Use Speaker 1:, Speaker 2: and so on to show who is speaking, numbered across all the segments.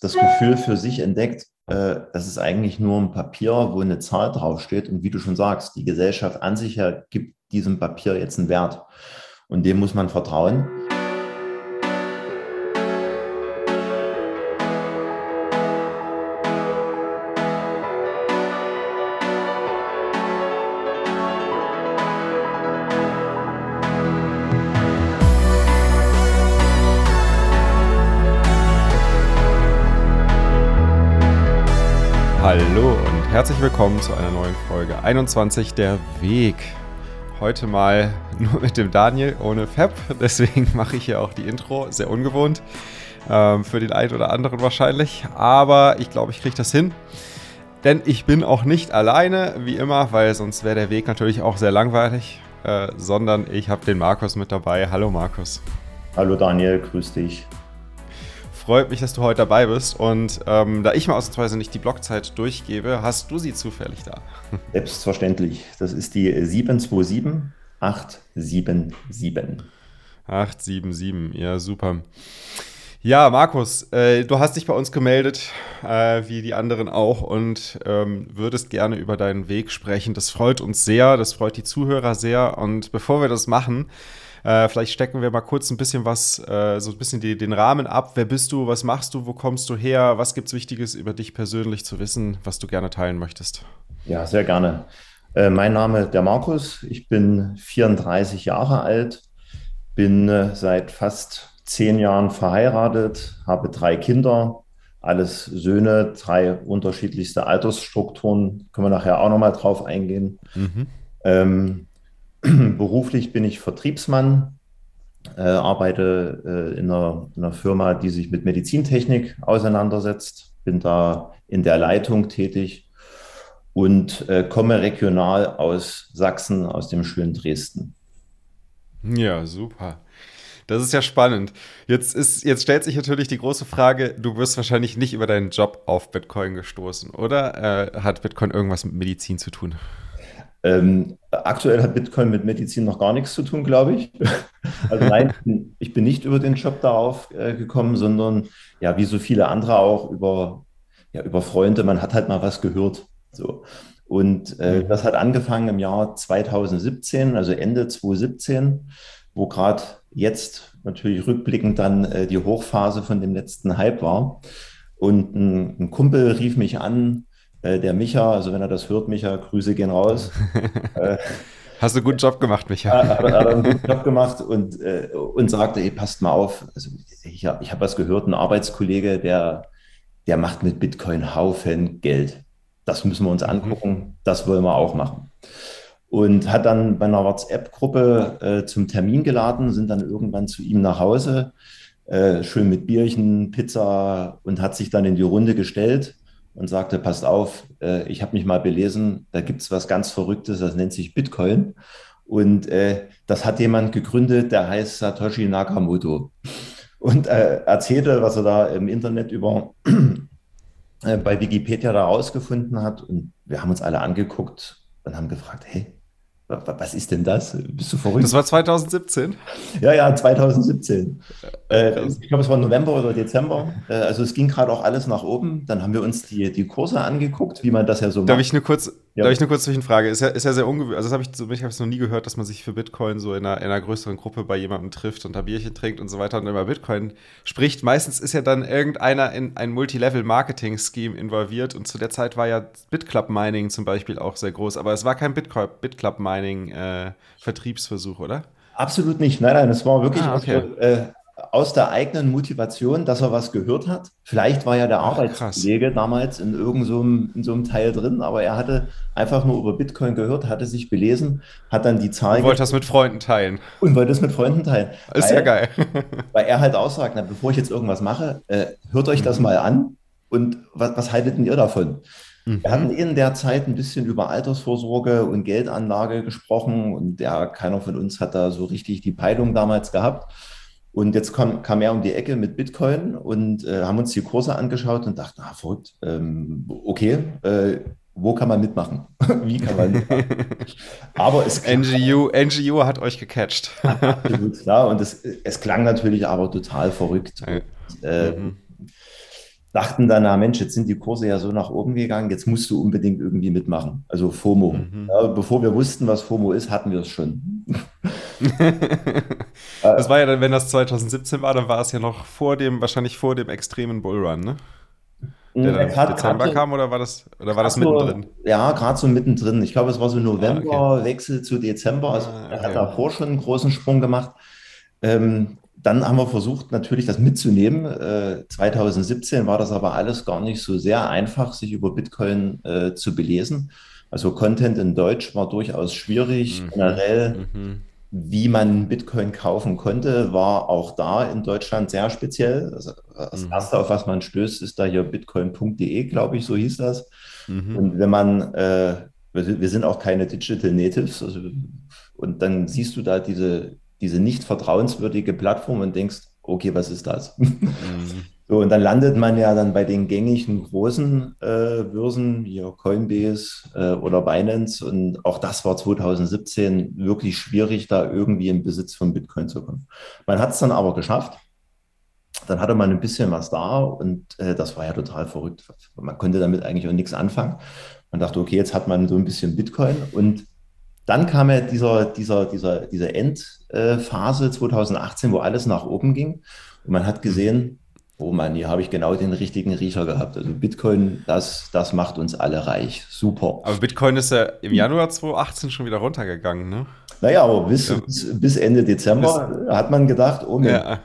Speaker 1: das Gefühl für sich entdeckt, äh, das ist eigentlich nur ein Papier, wo eine Zahl draufsteht. Und wie du schon sagst, die Gesellschaft an sich ja gibt diesem Papier jetzt einen Wert. Und dem muss man vertrauen.
Speaker 2: Herzlich willkommen zu einer neuen Folge 21 der Weg. Heute mal nur mit dem Daniel ohne Fab, deswegen mache ich hier auch die Intro, sehr ungewohnt ähm, für den einen oder anderen wahrscheinlich, aber ich glaube, ich kriege das hin. Denn ich bin auch nicht alleine, wie immer, weil sonst wäre der Weg natürlich auch sehr langweilig, äh, sondern ich habe den Markus mit dabei. Hallo Markus.
Speaker 1: Hallo Daniel, grüß dich.
Speaker 2: Freut mich, dass du heute dabei bist. Und ähm, da ich mal ausnahmsweise nicht die Blockzeit durchgebe, hast du sie zufällig da?
Speaker 1: Selbstverständlich. Das ist die 727 877.
Speaker 2: 877, ja, super. Ja, Markus, äh, du hast dich bei uns gemeldet, äh, wie die anderen auch, und ähm, würdest gerne über deinen Weg sprechen. Das freut uns sehr, das freut die Zuhörer sehr. Und bevor wir das machen, äh, vielleicht stecken wir mal kurz ein bisschen was, äh, so ein bisschen die, den Rahmen ab. Wer bist du? Was machst du? Wo kommst du her? Was gibt es Wichtiges über dich persönlich zu wissen, was du gerne teilen möchtest?
Speaker 1: Ja, sehr gerne. Äh, mein Name ist der Markus. Ich bin 34 Jahre alt, bin äh, seit fast zehn Jahren verheiratet, habe drei Kinder, alles Söhne, drei unterschiedlichste Altersstrukturen. Können wir nachher auch nochmal drauf eingehen. Mhm. Ähm, Beruflich bin ich Vertriebsmann, äh, arbeite äh, in, einer, in, einer, Firma, die sich mit Medizintechnik auseinandersetzt, bin da in der Leitung tätig und äh, komme regional aus Sachsen, aus dem schönen Dresden.
Speaker 2: Ja, super. Das ist ja spannend. Jetzt, ist, jetzt stellt sich natürlich die große Frage, du wirst wahrscheinlich nicht über deinen Job auf Bitcoin gestoßen, oder? Äh, hat Bitcoin irgendwas mit Medizin zu tun?
Speaker 1: Ähm, aktuell hat Bitcoin mit Medizin noch gar nichts zu tun, glaube ich. Also nein, ich bin nicht über den Job darauf äh, gekommen, sondern ja, wie so viele andere auch über, ja, über Freunde. Man hat halt mal was gehört. So. Und äh, mhm. das hat angefangen im Jahr 2017, also Ende 2017, wo gerade jetzt natürlich rückblickend dann äh, die Hochphase von dem letzten Hype war. Und ein, ein Kumpel rief mich an, der Micha, also wenn er das hört, Micha, Grüße gehen raus.
Speaker 2: Äh, Hast du einen guten Job gemacht, Micha?
Speaker 1: Hat, hat, hat einen guten Job gemacht und, äh, und sagte, ey, passt mal auf. Also ich, ich habe was gehört, ein Arbeitskollege, der, der macht mit Bitcoin Haufen Geld. Das müssen wir uns mhm. angucken, das wollen wir auch machen. Und hat dann bei einer WhatsApp-Gruppe äh, zum Termin geladen, sind dann irgendwann zu ihm nach Hause, äh, schön mit Bierchen, Pizza und hat sich dann in die Runde gestellt und sagte, passt auf, äh, ich habe mich mal belesen, da gibt es was ganz Verrücktes, das nennt sich Bitcoin. Und äh, das hat jemand gegründet, der heißt Satoshi Nakamoto. Und äh, erzählte, was er da im Internet über äh, bei Wikipedia da rausgefunden hat. Und wir haben uns alle angeguckt und haben gefragt, hey, was ist denn das? Bist du verrückt?
Speaker 2: Das war 2017?
Speaker 1: Ja, ja, 2017. Äh, ich glaube, es war November oder Dezember. Äh, also es ging gerade auch alles nach oben. Dann haben wir uns die, die Kurse angeguckt, wie man das ja so
Speaker 2: darf macht. Ich nur kurz, ja. Darf ich nur kurz Zwischenfrage? Ist ja, ist ja sehr ungewöhnlich. Also das habe ich, ich habe es noch nie gehört, dass man sich für Bitcoin so in einer, in einer größeren Gruppe bei jemandem trifft und da Bierchen trinkt und so weiter und über Bitcoin spricht. Meistens ist ja dann irgendeiner in ein Multilevel-Marketing-Scheme involviert und zu der Zeit war ja BitClub-Mining zum Beispiel auch sehr groß. Aber es war kein BitClub-Mining Mining-Vertriebsversuch, äh, oder?
Speaker 1: Absolut nicht. Nein, nein, es war wirklich ah, okay. aus, äh, aus, der eigenen Motivation, dass er was gehört hat. Vielleicht war ja der Ach, Arbeitskollege krass. damals in irgendeinem so, so Teil drin, aber er hatte einfach nur über Bitcoin gehört, hatte sich belesen, hat dann die Zahlen.
Speaker 2: Und wollte das mit Freunden teilen.
Speaker 1: Und wollte das mit Freunden teilen.
Speaker 2: Ist weil, ja geil.
Speaker 1: weil er halt auch sagt, na, bevor ich jetzt irgendwas mache, äh, hört euch das mhm. mal an und was, was haltet denn ihr davon? Mhm. Wir hatten in der Zeit ein bisschen über Altersvorsorge und Geldanlage gesprochen und ja, keiner von uns hat da so richtig die Peilung damals gehabt. Und jetzt kam, kam er um die Ecke mit Bitcoin und äh, haben uns die Kurse angeschaut und dachten, ah, verrückt, ähm, okay, äh, wo kann man mitmachen? Wie kann man mitmachen?
Speaker 2: aber es NGU, NGU hat euch gecatcht.
Speaker 1: Absolut, ja. Und es, es klang natürlich aber total verrückt. Und, äh, mhm dachten dann, na Mensch, jetzt sind die Kurse ja so nach oben gegangen, jetzt musst du unbedingt irgendwie mitmachen. Also FOMO. Mhm. Ja, bevor wir wussten, was FOMO ist, hatten wir es schon.
Speaker 2: das war ja dann, wenn das 2017 war, dann war es ja noch vor dem, wahrscheinlich vor dem extremen Bullrun, ne? Der dann im Dezember so, kam oder war das, oder war das mittendrin?
Speaker 1: So, ja, gerade so mittendrin. Ich glaube, es war so November, ah, okay. Zu Dezember. Also ah, okay. er hat davor schon einen großen Sprung gemacht. Ähm, dann haben wir versucht, natürlich das mitzunehmen. Äh, 2017 war das aber alles gar nicht so sehr einfach, sich über Bitcoin äh, zu belesen. Also Content in Deutsch war durchaus schwierig. Mhm. Generell, mhm. Wie man Bitcoin kaufen konnte, war auch da in Deutschland sehr speziell. Also das mhm. erste, auf was man stößt, ist da hier bitcoin.de, glaube ich, so hieß das. Mhm. Und wenn man, äh, wir sind auch keine Digital Natives, also, und dann siehst du da diese diese nicht vertrauenswürdige Plattform und denkst, okay, was ist das? Mhm. So, und dann landet man ja dann bei den gängigen großen äh, Börsen, hier Coinbase äh, oder Binance. Und auch das war 2017 wirklich schwierig, da irgendwie in Besitz von Bitcoin zu kommen. Man hat es dann aber geschafft. Dann hatte man ein bisschen was da und äh, das war ja total verrückt. Man konnte damit eigentlich auch nichts anfangen. Man dachte, okay, jetzt hat man so ein bisschen Bitcoin und dann kam ja dieser, dieser, dieser, diese Endphase 2018, wo alles nach oben ging. Und man hat gesehen, oh Mann, hier habe ich genau den richtigen Riecher gehabt. Also Bitcoin, das, das macht uns alle reich. Super.
Speaker 2: Aber Bitcoin ist ja im Januar 2018 schon wieder runtergegangen, ne?
Speaker 1: Naja, aber bis, ja. bis, bis, Ende Dezember bis, hat man gedacht, oh Mensch, ja.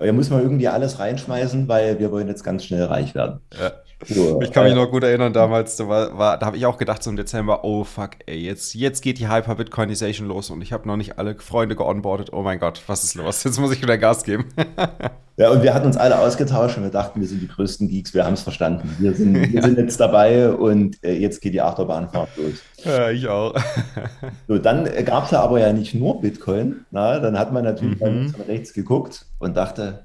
Speaker 1: hier muss man irgendwie alles reinschmeißen, weil wir wollen jetzt ganz schnell reich werden. Ja.
Speaker 2: So, ich kann mich noch gut erinnern, damals, da, war, da habe ich auch gedacht, so im Dezember, oh fuck, ey, jetzt, jetzt geht die Hyper-Bitcoinization los und ich habe noch nicht alle Freunde geonboardet. Oh mein Gott, was ist los? Jetzt muss ich wieder Gas geben.
Speaker 1: ja, und wir hatten uns alle ausgetauscht und wir dachten, wir sind die größten Geeks, wir haben es verstanden. Wir sind, wir ja. sind jetzt dabei und äh, jetzt geht die Achterbahnfahrt los.
Speaker 2: Ja, ich auch.
Speaker 1: so, dann gab es ja aber ja nicht nur Bitcoin. Na, dann hat man natürlich mhm. rechts geguckt und dachte,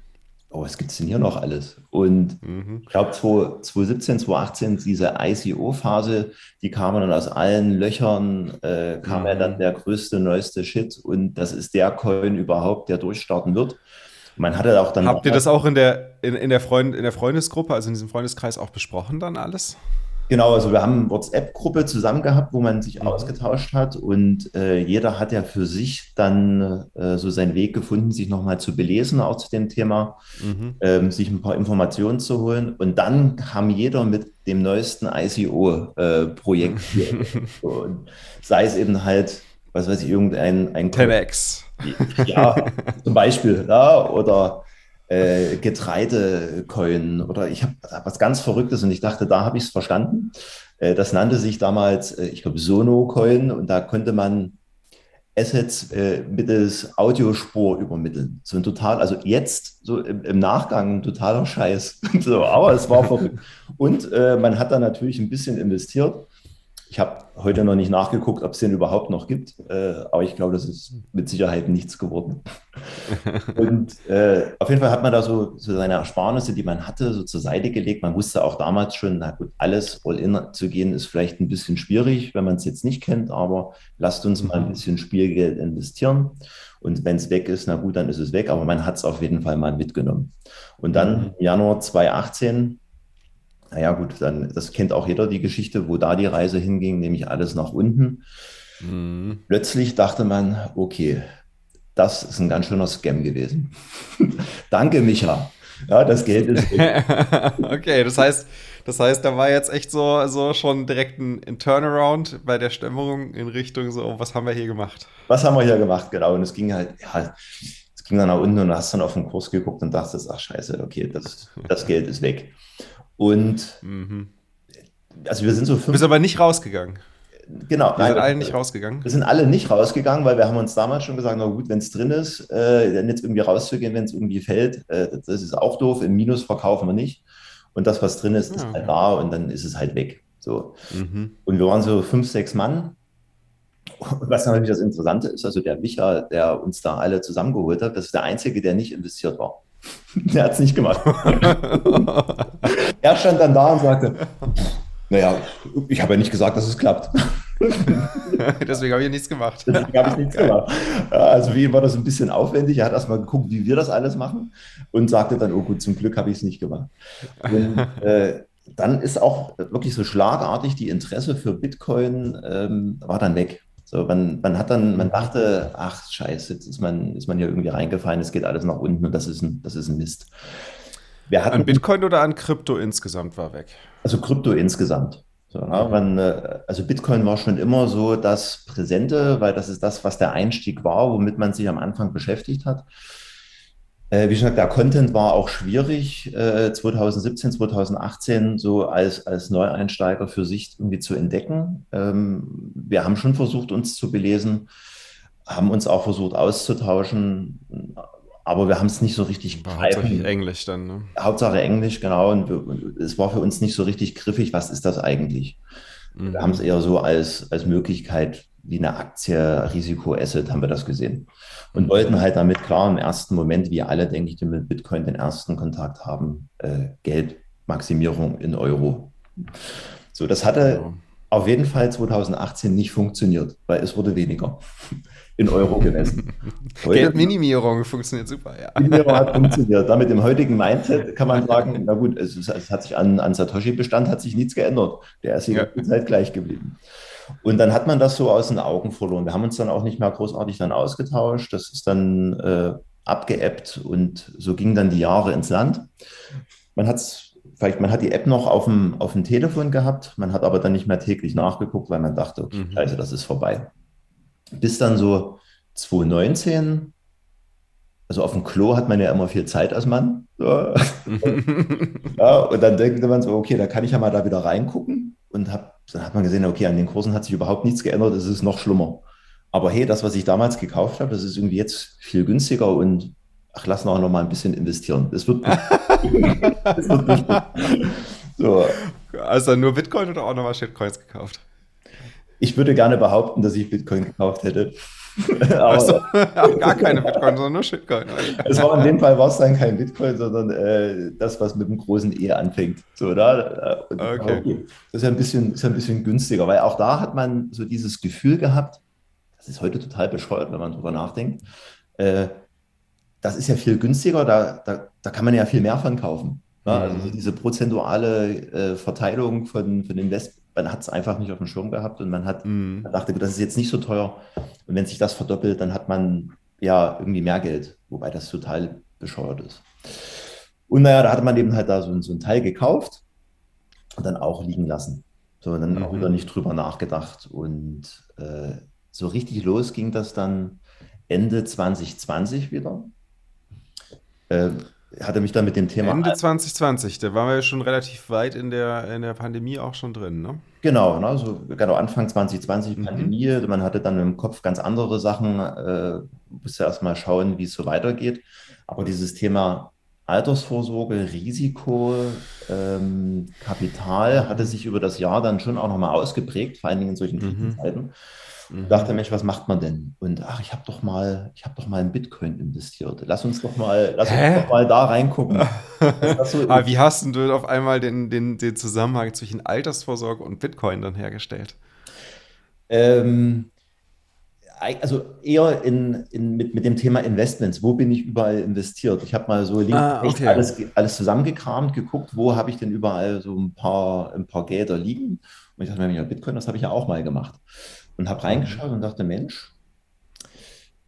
Speaker 1: oh, was gibt es denn hier noch alles? Und mhm. ich glaube, 2017, 2018, diese ICO-Phase, die kam dann aus allen Löchern, äh, kam mhm. ja dann der größte, neueste Shit. Und das ist der Coin überhaupt, der durchstarten wird. Man hatte auch dann.
Speaker 2: Habt ihr das auch in der, in, in, der Freund, in der Freundesgruppe, also in diesem Freundeskreis auch besprochen dann alles?
Speaker 1: Genau, also wir haben eine WhatsApp-Gruppe zusammen gehabt, wo man sich mhm. ausgetauscht hat und äh, jeder hat ja für sich dann äh, so seinen Weg gefunden, sich nochmal zu belesen auch zu dem Thema, mhm. ähm, sich ein paar Informationen zu holen und dann kam jeder mit dem neuesten ICO-Projekt. Äh, sei es eben halt, was weiß ich, irgendein ein
Speaker 2: 10x.
Speaker 1: Ja, zum Beispiel, ja, oder äh, Getreidecoin oder ich habe was ganz Verrücktes und ich dachte, da habe ich es verstanden. Äh, das nannte sich damals, äh, ich glaube, Sono-Coin und da konnte man Assets äh, mittels Audiospur übermitteln. So ein total, also jetzt so im, im Nachgang ein totaler Scheiß. so, aber es war verrückt. Und äh, man hat da natürlich ein bisschen investiert. Ich habe heute noch nicht nachgeguckt, ob es den überhaupt noch gibt, äh, aber ich glaube, das ist mit Sicherheit nichts geworden. und äh, auf jeden Fall hat man da so, so, seine Ersparnisse, die man hatte, so zur Seite gelegt. Man wusste auch damals schon, na gut, alles all-in zu gehen ist vielleicht ein bisschen schwierig, wenn man es jetzt nicht kennt, aber lasst uns mal ein mhm. bisschen Spielgeld investieren. Und wenn es weg ist, na gut, dann ist es weg, aber man hat es auf jeden Fall mal mitgenommen. Und dann mhm. im Januar 2018 naja, gut, dann, das kennt auch jeder die Geschichte, wo da die Reise hinging, nämlich alles nach unten. Mhm. Plötzlich dachte man, okay, das ist ein ganz schöner Scam gewesen. Danke, Micha. Ja, das Geld ist.
Speaker 2: okay, das heißt, das heißt, da war jetzt echt so, so schon direkt ein, ein, Turnaround bei der Stimmung in Richtung so, was haben wir hier gemacht?
Speaker 1: Was haben wir hier gemacht, genau. Und es ging halt, ja, es ging dann nach unten und du hast dann auf den Kurs geguckt und dachtest, ach scheiße, okay, das, das Geld ist weg. Und mhm. also wir sind so
Speaker 2: fünf. Du bist aber nicht rausgegangen.
Speaker 1: Genau.
Speaker 2: Wir sind alle nicht rausgegangen.
Speaker 1: Wir sind alle nicht rausgegangen, weil wir haben uns damals schon gesagt, na gut, wenn es drin ist, äh, dann jetzt irgendwie rauszugehen, wenn es irgendwie fällt, äh, das ist auch doof. Im Minus verkaufen wir nicht. Und das, was drin ist, ist ah, halt da und dann ist es halt weg. So. Mhm. Und wir waren so fünf, sechs Mann. Und was natürlich das Interessante ist, also der Micha, der uns da alle zusammengeholt hat, das ist der Einzige, der nicht investiert war. Der hat es nicht gemacht. er stand dann da und sagte, naja, ich habe ja nicht gesagt, dass es klappt.
Speaker 2: Deswegen habe ich nichts gemacht.
Speaker 1: Deswegen habe ich nichts gemacht. Also wie war das ein bisschen aufwendig. Er hat erstmal geguckt, wie wir das alles machen und sagte dann, oh gut, zum Glück habe ich es nicht gemacht. Und, äh, dann ist auch wirklich so schlagartig die Interesse für Bitcoin ähm, war dann weg. So, man, man hat dann, man dachte, ach scheiße, jetzt ist man, ist man hier irgendwie reingefallen, es geht alles nach unten und das ist ein, das ist ein Mist.
Speaker 2: Wir hatten, an Bitcoin oder an Krypto insgesamt war weg?
Speaker 1: Also Krypto insgesamt. So, ja, man, äh, also Bitcoin war schon immer so das Präsente, weil das ist das, was der Einstieg war, womit man sich am Anfang beschäftigt hat. Äh, wie gesagt, der Content war auch schwierig, äh, 2017, 2018 so als, als Neueinsteiger für sich irgendwie zu entdecken. Ähm, wir haben schon versucht, uns zu belesen, haben uns auch versucht auszutauschen, aber wir haben es nicht so richtig
Speaker 2: Hauptsache Englisch dann, ne?
Speaker 1: Hauptsache Englisch, genau. Und wir, es war für uns nicht so richtig griffig, was ist das eigentlich? Mhm. Wir haben es eher so als, als Möglichkeit, wie eine Aktie, Risiko-Asset, haben wir das gesehen. Und wollten halt damit klar im ersten Moment, wie alle, denke ich, die mit Bitcoin den ersten Kontakt haben, äh, Geldmaximierung in Euro. So, das hatte ja. auf jeden Fall 2018 nicht funktioniert, weil es wurde weniger in Euro gemessen.
Speaker 2: Geldminimierung funktioniert super, ja.
Speaker 1: Minimierung hat funktioniert. Damit im heutigen Mindset kann man sagen, na gut, es, es hat sich an, an Satoshi-Bestand hat sich nichts geändert. Der ist die ja. Zeit gleich geblieben. Und dann hat man das so aus den Augen verloren. Wir haben uns dann auch nicht mehr großartig dann ausgetauscht. Das ist dann äh, abgeebbt und so gingen dann die Jahre ins Land. Man hat vielleicht, man hat die App noch auf dem, auf dem Telefon gehabt, man hat aber dann nicht mehr täglich nachgeguckt, weil man dachte, okay, mhm. also das ist vorbei. Bis dann so 2019, also auf dem Klo hat man ja immer viel Zeit als Mann. So. ja, und dann denkt man so, okay, da kann ich ja mal da wieder reingucken und hab, dann hat man gesehen, okay, an den Kursen hat sich überhaupt nichts geändert, es ist noch schlimmer. Aber hey, das, was ich damals gekauft habe, das ist irgendwie jetzt viel günstiger und ach, lass noch, noch mal ein bisschen investieren. Das wird, das
Speaker 2: wird. So. Also nur Bitcoin oder auch nochmal Shitcoins gekauft?
Speaker 1: Ich würde gerne behaupten, dass ich Bitcoin gekauft hätte.
Speaker 2: Aber so, gar keine Bitcoin, sondern nur Shitcoin.
Speaker 1: es war in dem Fall war es dann kein Bitcoin, sondern äh, das, was mit dem großen E anfängt. So, oder? Und, okay. okay. Das ist ja, ein bisschen, ist ja ein bisschen günstiger, weil auch da hat man so dieses Gefühl gehabt, das ist heute total bescheuert, wenn man drüber nachdenkt. Äh, das ist ja viel günstiger, da, da, da kann man ja viel mehr von kaufen. Ja, also mhm. diese prozentuale äh, Verteilung von, von Invest man hat es einfach nicht auf dem Schirm gehabt und man hat mm. man dachte, das ist jetzt nicht so teuer. Und wenn sich das verdoppelt, dann hat man ja irgendwie mehr Geld, wobei das total bescheuert ist. Und naja, da hat man eben halt da so, so ein Teil gekauft und dann auch liegen lassen. So, und dann mhm. auch wieder nicht drüber nachgedacht. Und äh, so richtig los ging das dann Ende 2020 wieder. Äh, hatte mich dann mit dem Thema.
Speaker 2: Ende 2020, da waren wir ja schon relativ weit in der, in der Pandemie auch schon drin, ne?
Speaker 1: Genau, ne, so, genau, Anfang 2020 mhm. Pandemie. Man hatte dann im Kopf ganz andere Sachen, äh, musste erst mal schauen, wie es so weitergeht. Aber dieses Thema Altersvorsorge, Risiko, ähm, Kapital hatte sich über das Jahr dann schon auch nochmal ausgeprägt, vor allen Dingen in solchen mhm. Mhm. Dachte, Mensch, was macht man denn? Und ach, ich habe doch mal, ich habe doch mal in Bitcoin investiert. Lass uns doch mal, lass uns doch mal da reingucken.
Speaker 2: so Aber wie hast du auf einmal den, den, den Zusammenhang zwischen Altersvorsorge und Bitcoin dann hergestellt?
Speaker 1: Ähm, also eher in, in, mit, mit dem Thema Investments. Wo bin ich überall investiert? Ich habe mal so links ah, okay. alles, alles zusammengekramt, geguckt, wo habe ich denn überall so ein paar, ein paar Gelder liegen. Und ich dachte mir, ja, Bitcoin, das habe ich ja auch mal gemacht und habe reingeschaut und dachte, Mensch,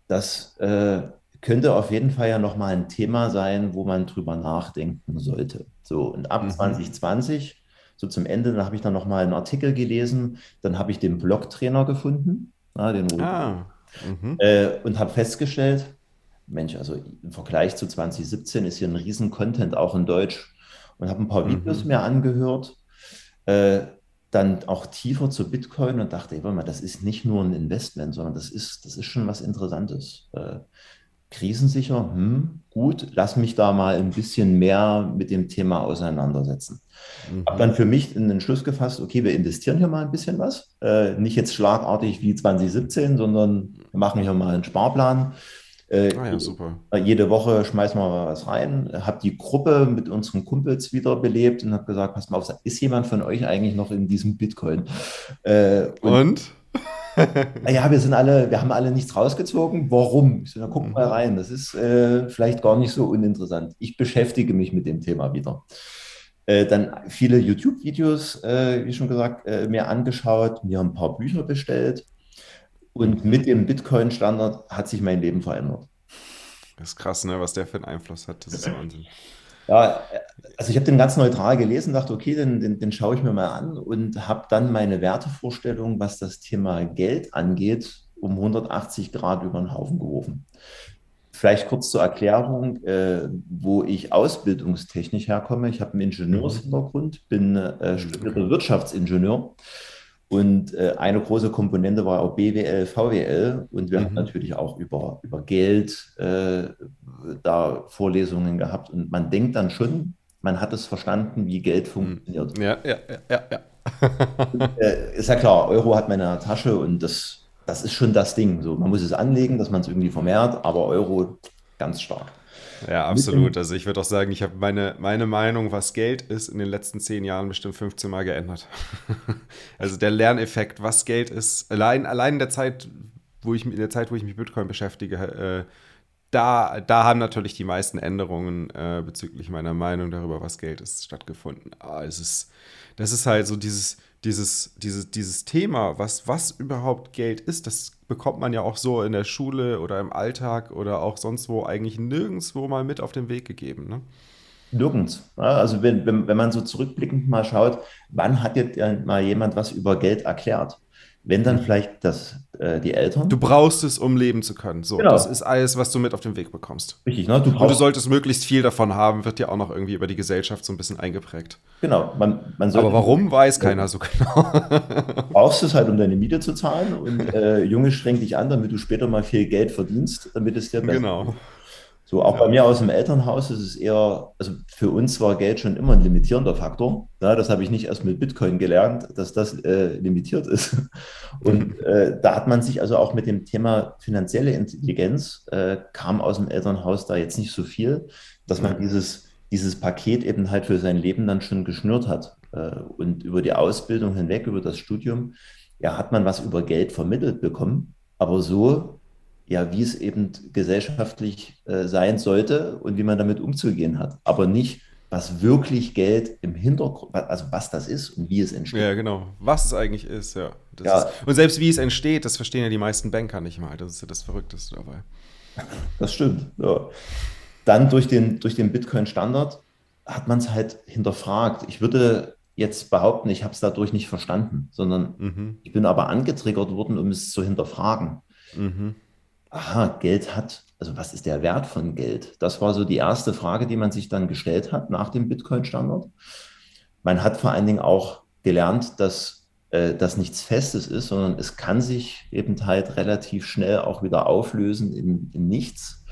Speaker 1: das äh, könnte auf jeden Fall ja nochmal ein Thema sein, wo man drüber nachdenken sollte. So, und ab mhm. 2020, so zum Ende, dann habe ich dann nochmal einen Artikel gelesen, dann habe ich den Blog-Trainer gefunden, na, den ah. mhm. äh, und habe festgestellt, Mensch, also im Vergleich zu 2017 ist hier ein riesen Content auch in Deutsch und habe ein paar Videos mhm. mir angehört. Äh, dann auch tiefer zu Bitcoin und dachte, ey, mal, das ist nicht nur ein Investment, sondern das ist, das ist schon was Interessantes. Äh, krisensicher, hm, gut, lass mich da mal ein bisschen mehr mit dem Thema auseinandersetzen. Mhm. Habe dann für mich in den Schluss gefasst, okay, wir investieren hier mal ein bisschen was. Äh, nicht jetzt schlagartig wie 2017, sondern wir machen hier mal einen Sparplan. Äh, ah ja, super. Jede Woche schmeißen wir was rein. Habe die Gruppe mit unseren Kumpels wiederbelebt und habe gesagt, pass mal auf, ist jemand von euch eigentlich noch in diesem Bitcoin?
Speaker 2: Äh, und, und?
Speaker 1: ja, wir sind alle, wir haben alle nichts rausgezogen. Warum? Ich so, na, guck mal mhm. rein. Das ist äh, vielleicht gar nicht so uninteressant. Ich beschäftige mich mit dem Thema wieder. Äh, dann viele YouTube-Videos, äh, wie schon gesagt, äh, mir angeschaut, mir ein paar Bücher bestellt. Und mit dem Bitcoin-Standard hat sich mein Leben verändert.
Speaker 2: Das ist krass, ne, was der für einen Einfluss hat. Das ist Wahnsinn.
Speaker 1: Ja, also ich habe den ganz neutral gelesen, dachte, okay, den, den, den schaue ich mir mal an und habe dann meine Wertevorstellung, was das Thema Geld angeht, um 180 Grad über den Haufen geworfen. Vielleicht kurz zur Erklärung, äh, wo ich ausbildungstechnisch herkomme. Ich habe einen Ingenieurshintergrund, bin äh, studierter Wirtschaftsingenieur und äh, eine große Komponente war auch BWL, VWL. Und wir mhm. haben natürlich auch über, über Geld äh, da Vorlesungen gehabt. Und man denkt dann schon, man hat es verstanden, wie Geld mhm. funktioniert.
Speaker 2: Ja, ja, ja, ja. ja.
Speaker 1: und, äh, ist ja klar, Euro hat man in der Tasche und das, das ist schon das Ding. So, man muss es anlegen, dass man es irgendwie vermehrt, aber Euro ganz stark.
Speaker 2: Ja, absolut. Also ich würde auch sagen, ich habe meine, meine Meinung, was Geld ist, in den letzten zehn Jahren bestimmt 15 Mal geändert. also der Lerneffekt, was Geld ist, allein, allein in der Zeit, wo ich in der Zeit, wo ich mich mit Bitcoin beschäftige, äh, da, da haben natürlich die meisten Änderungen äh, bezüglich meiner Meinung darüber, was Geld ist, stattgefunden. Ah, es ist, das ist halt so dieses, dieses, dieses, dieses Thema, was, was überhaupt Geld ist, das bekommt man ja auch so in der Schule oder im Alltag oder auch sonst wo eigentlich nirgendwo mal mit auf den Weg gegeben. Ne?
Speaker 1: Nirgends. Also wenn, wenn, wenn man so zurückblickend mal schaut, wann hat jetzt mal jemand was über Geld erklärt? Wenn dann mhm. vielleicht das, äh, die Eltern.
Speaker 2: Du brauchst es, um leben zu können. So, genau. das ist alles, was du mit auf den Weg bekommst.
Speaker 1: Richtig, ne?
Speaker 2: Du Und du solltest möglichst viel davon haben, wird ja auch noch irgendwie über die Gesellschaft so ein bisschen eingeprägt.
Speaker 1: Genau.
Speaker 2: Man, man Aber warum, weiß keiner so genau.
Speaker 1: brauchst es halt, um deine Miete zu zahlen und äh, Junge schränkt dich an, damit du später mal viel Geld verdienst, damit es dir
Speaker 2: besser Genau.
Speaker 1: So, auch ja. bei mir aus dem Elternhaus ist es eher, also für uns war Geld schon immer ein limitierender Faktor. Ja, das habe ich nicht erst mit Bitcoin gelernt, dass das äh, limitiert ist. Und äh, da hat man sich also auch mit dem Thema finanzielle Intelligenz, äh, kam aus dem Elternhaus da jetzt nicht so viel, dass man dieses, dieses Paket eben halt für sein Leben dann schon geschnürt hat. Äh, und über die Ausbildung hinweg, über das Studium, ja, hat man was über Geld vermittelt bekommen, aber so ja, wie es eben gesellschaftlich äh, sein sollte und wie man damit umzugehen hat. Aber nicht, was wirklich Geld im Hintergrund, also was das ist und wie es entsteht.
Speaker 2: Ja, genau. Was es eigentlich ist, ja. ja. Ist, und selbst wie es entsteht, das verstehen ja die meisten Banker nicht mal. Das ist ja das Verrückteste dabei.
Speaker 1: Das stimmt. Ja. Dann durch den, durch den Bitcoin-Standard hat man es halt hinterfragt. Ich würde jetzt behaupten, ich habe es dadurch nicht verstanden, sondern mhm. ich bin aber angetriggert worden, um es zu hinterfragen. Mhm aha, Geld hat, also was ist der Wert von Geld? Das war so die erste Frage, die man sich dann gestellt hat nach dem Bitcoin-Standard. Man hat vor allen Dingen auch gelernt, dass äh, das nichts Festes ist, sondern es kann sich eben halt relativ schnell auch wieder auflösen in, in nichts.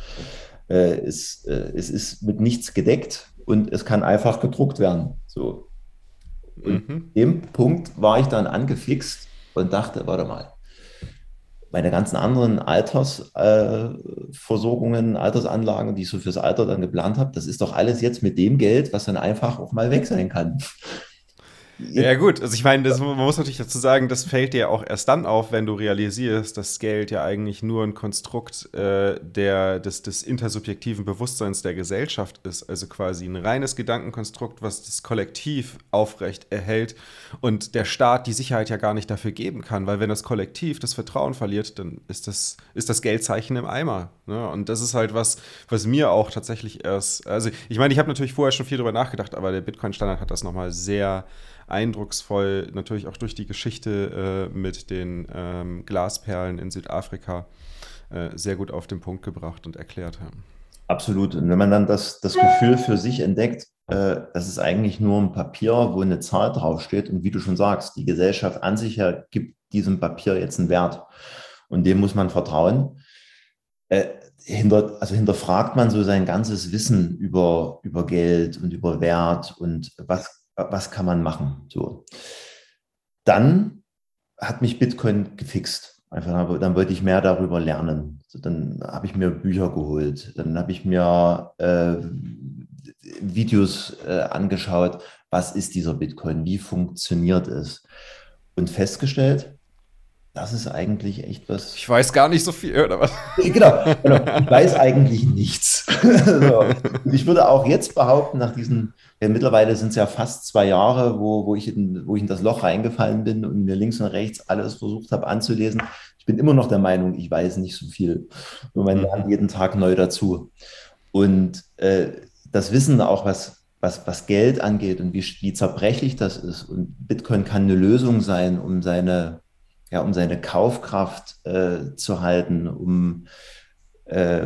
Speaker 1: Äh, es, äh, es ist mit nichts gedeckt und es kann einfach gedruckt werden. So. Und mhm. dem Punkt war ich dann angefixt und dachte, warte mal, meine ganzen anderen Altersversorgungen, äh, Altersanlagen, die ich so fürs Alter dann geplant habe, das ist doch alles jetzt mit dem Geld, was dann einfach auch mal weg sein kann.
Speaker 2: Ja, gut, also ich meine, man muss natürlich dazu sagen, das fällt dir auch erst dann auf, wenn du realisierst, dass Geld ja eigentlich nur ein Konstrukt äh, der, des, des intersubjektiven Bewusstseins der Gesellschaft ist. Also quasi ein reines Gedankenkonstrukt, was das Kollektiv aufrecht erhält und der Staat die Sicherheit ja gar nicht dafür geben kann, weil wenn das Kollektiv das Vertrauen verliert, dann ist das, ist das Geldzeichen im Eimer. Ne? Und das ist halt was, was mir auch tatsächlich erst, also ich meine, ich habe natürlich vorher schon viel darüber nachgedacht, aber der Bitcoin-Standard hat das nochmal sehr eindrucksvoll, natürlich auch durch die Geschichte äh, mit den ähm, Glasperlen in Südafrika äh, sehr gut auf den Punkt gebracht und erklärt haben.
Speaker 1: Absolut. Und wenn man dann das, das Gefühl für sich entdeckt, äh, das ist eigentlich nur ein Papier, wo eine Zahl draufsteht. Und wie du schon sagst, die Gesellschaft an sich ja gibt diesem Papier jetzt einen Wert. Und dem muss man vertrauen. Äh, hinter, also hinterfragt man so sein ganzes Wissen über, über Geld und über Wert und was was kann man machen? So. Dann hat mich Bitcoin gefixt. Einfach, dann wollte ich mehr darüber lernen. So, dann habe ich mir Bücher geholt. Dann habe ich mir äh, Videos äh, angeschaut. Was ist dieser Bitcoin? Wie funktioniert es? Und festgestellt, das ist eigentlich echt was.
Speaker 2: Ich weiß gar nicht so viel, oder was?
Speaker 1: Genau, genau. ich weiß eigentlich nichts. so. Ich würde auch jetzt behaupten, nach diesen, mittlerweile sind es ja fast zwei Jahre, wo, wo, ich in, wo ich in das Loch reingefallen bin und mir links und rechts alles versucht habe anzulesen. Ich bin immer noch der Meinung, ich weiß nicht so viel. Nur man lernt jeden Tag neu dazu. Und äh, das Wissen auch, was, was, was Geld angeht und wie, wie zerbrechlich das ist. Und Bitcoin kann eine Lösung sein, um seine ja, um seine Kaufkraft äh, zu halten, um äh,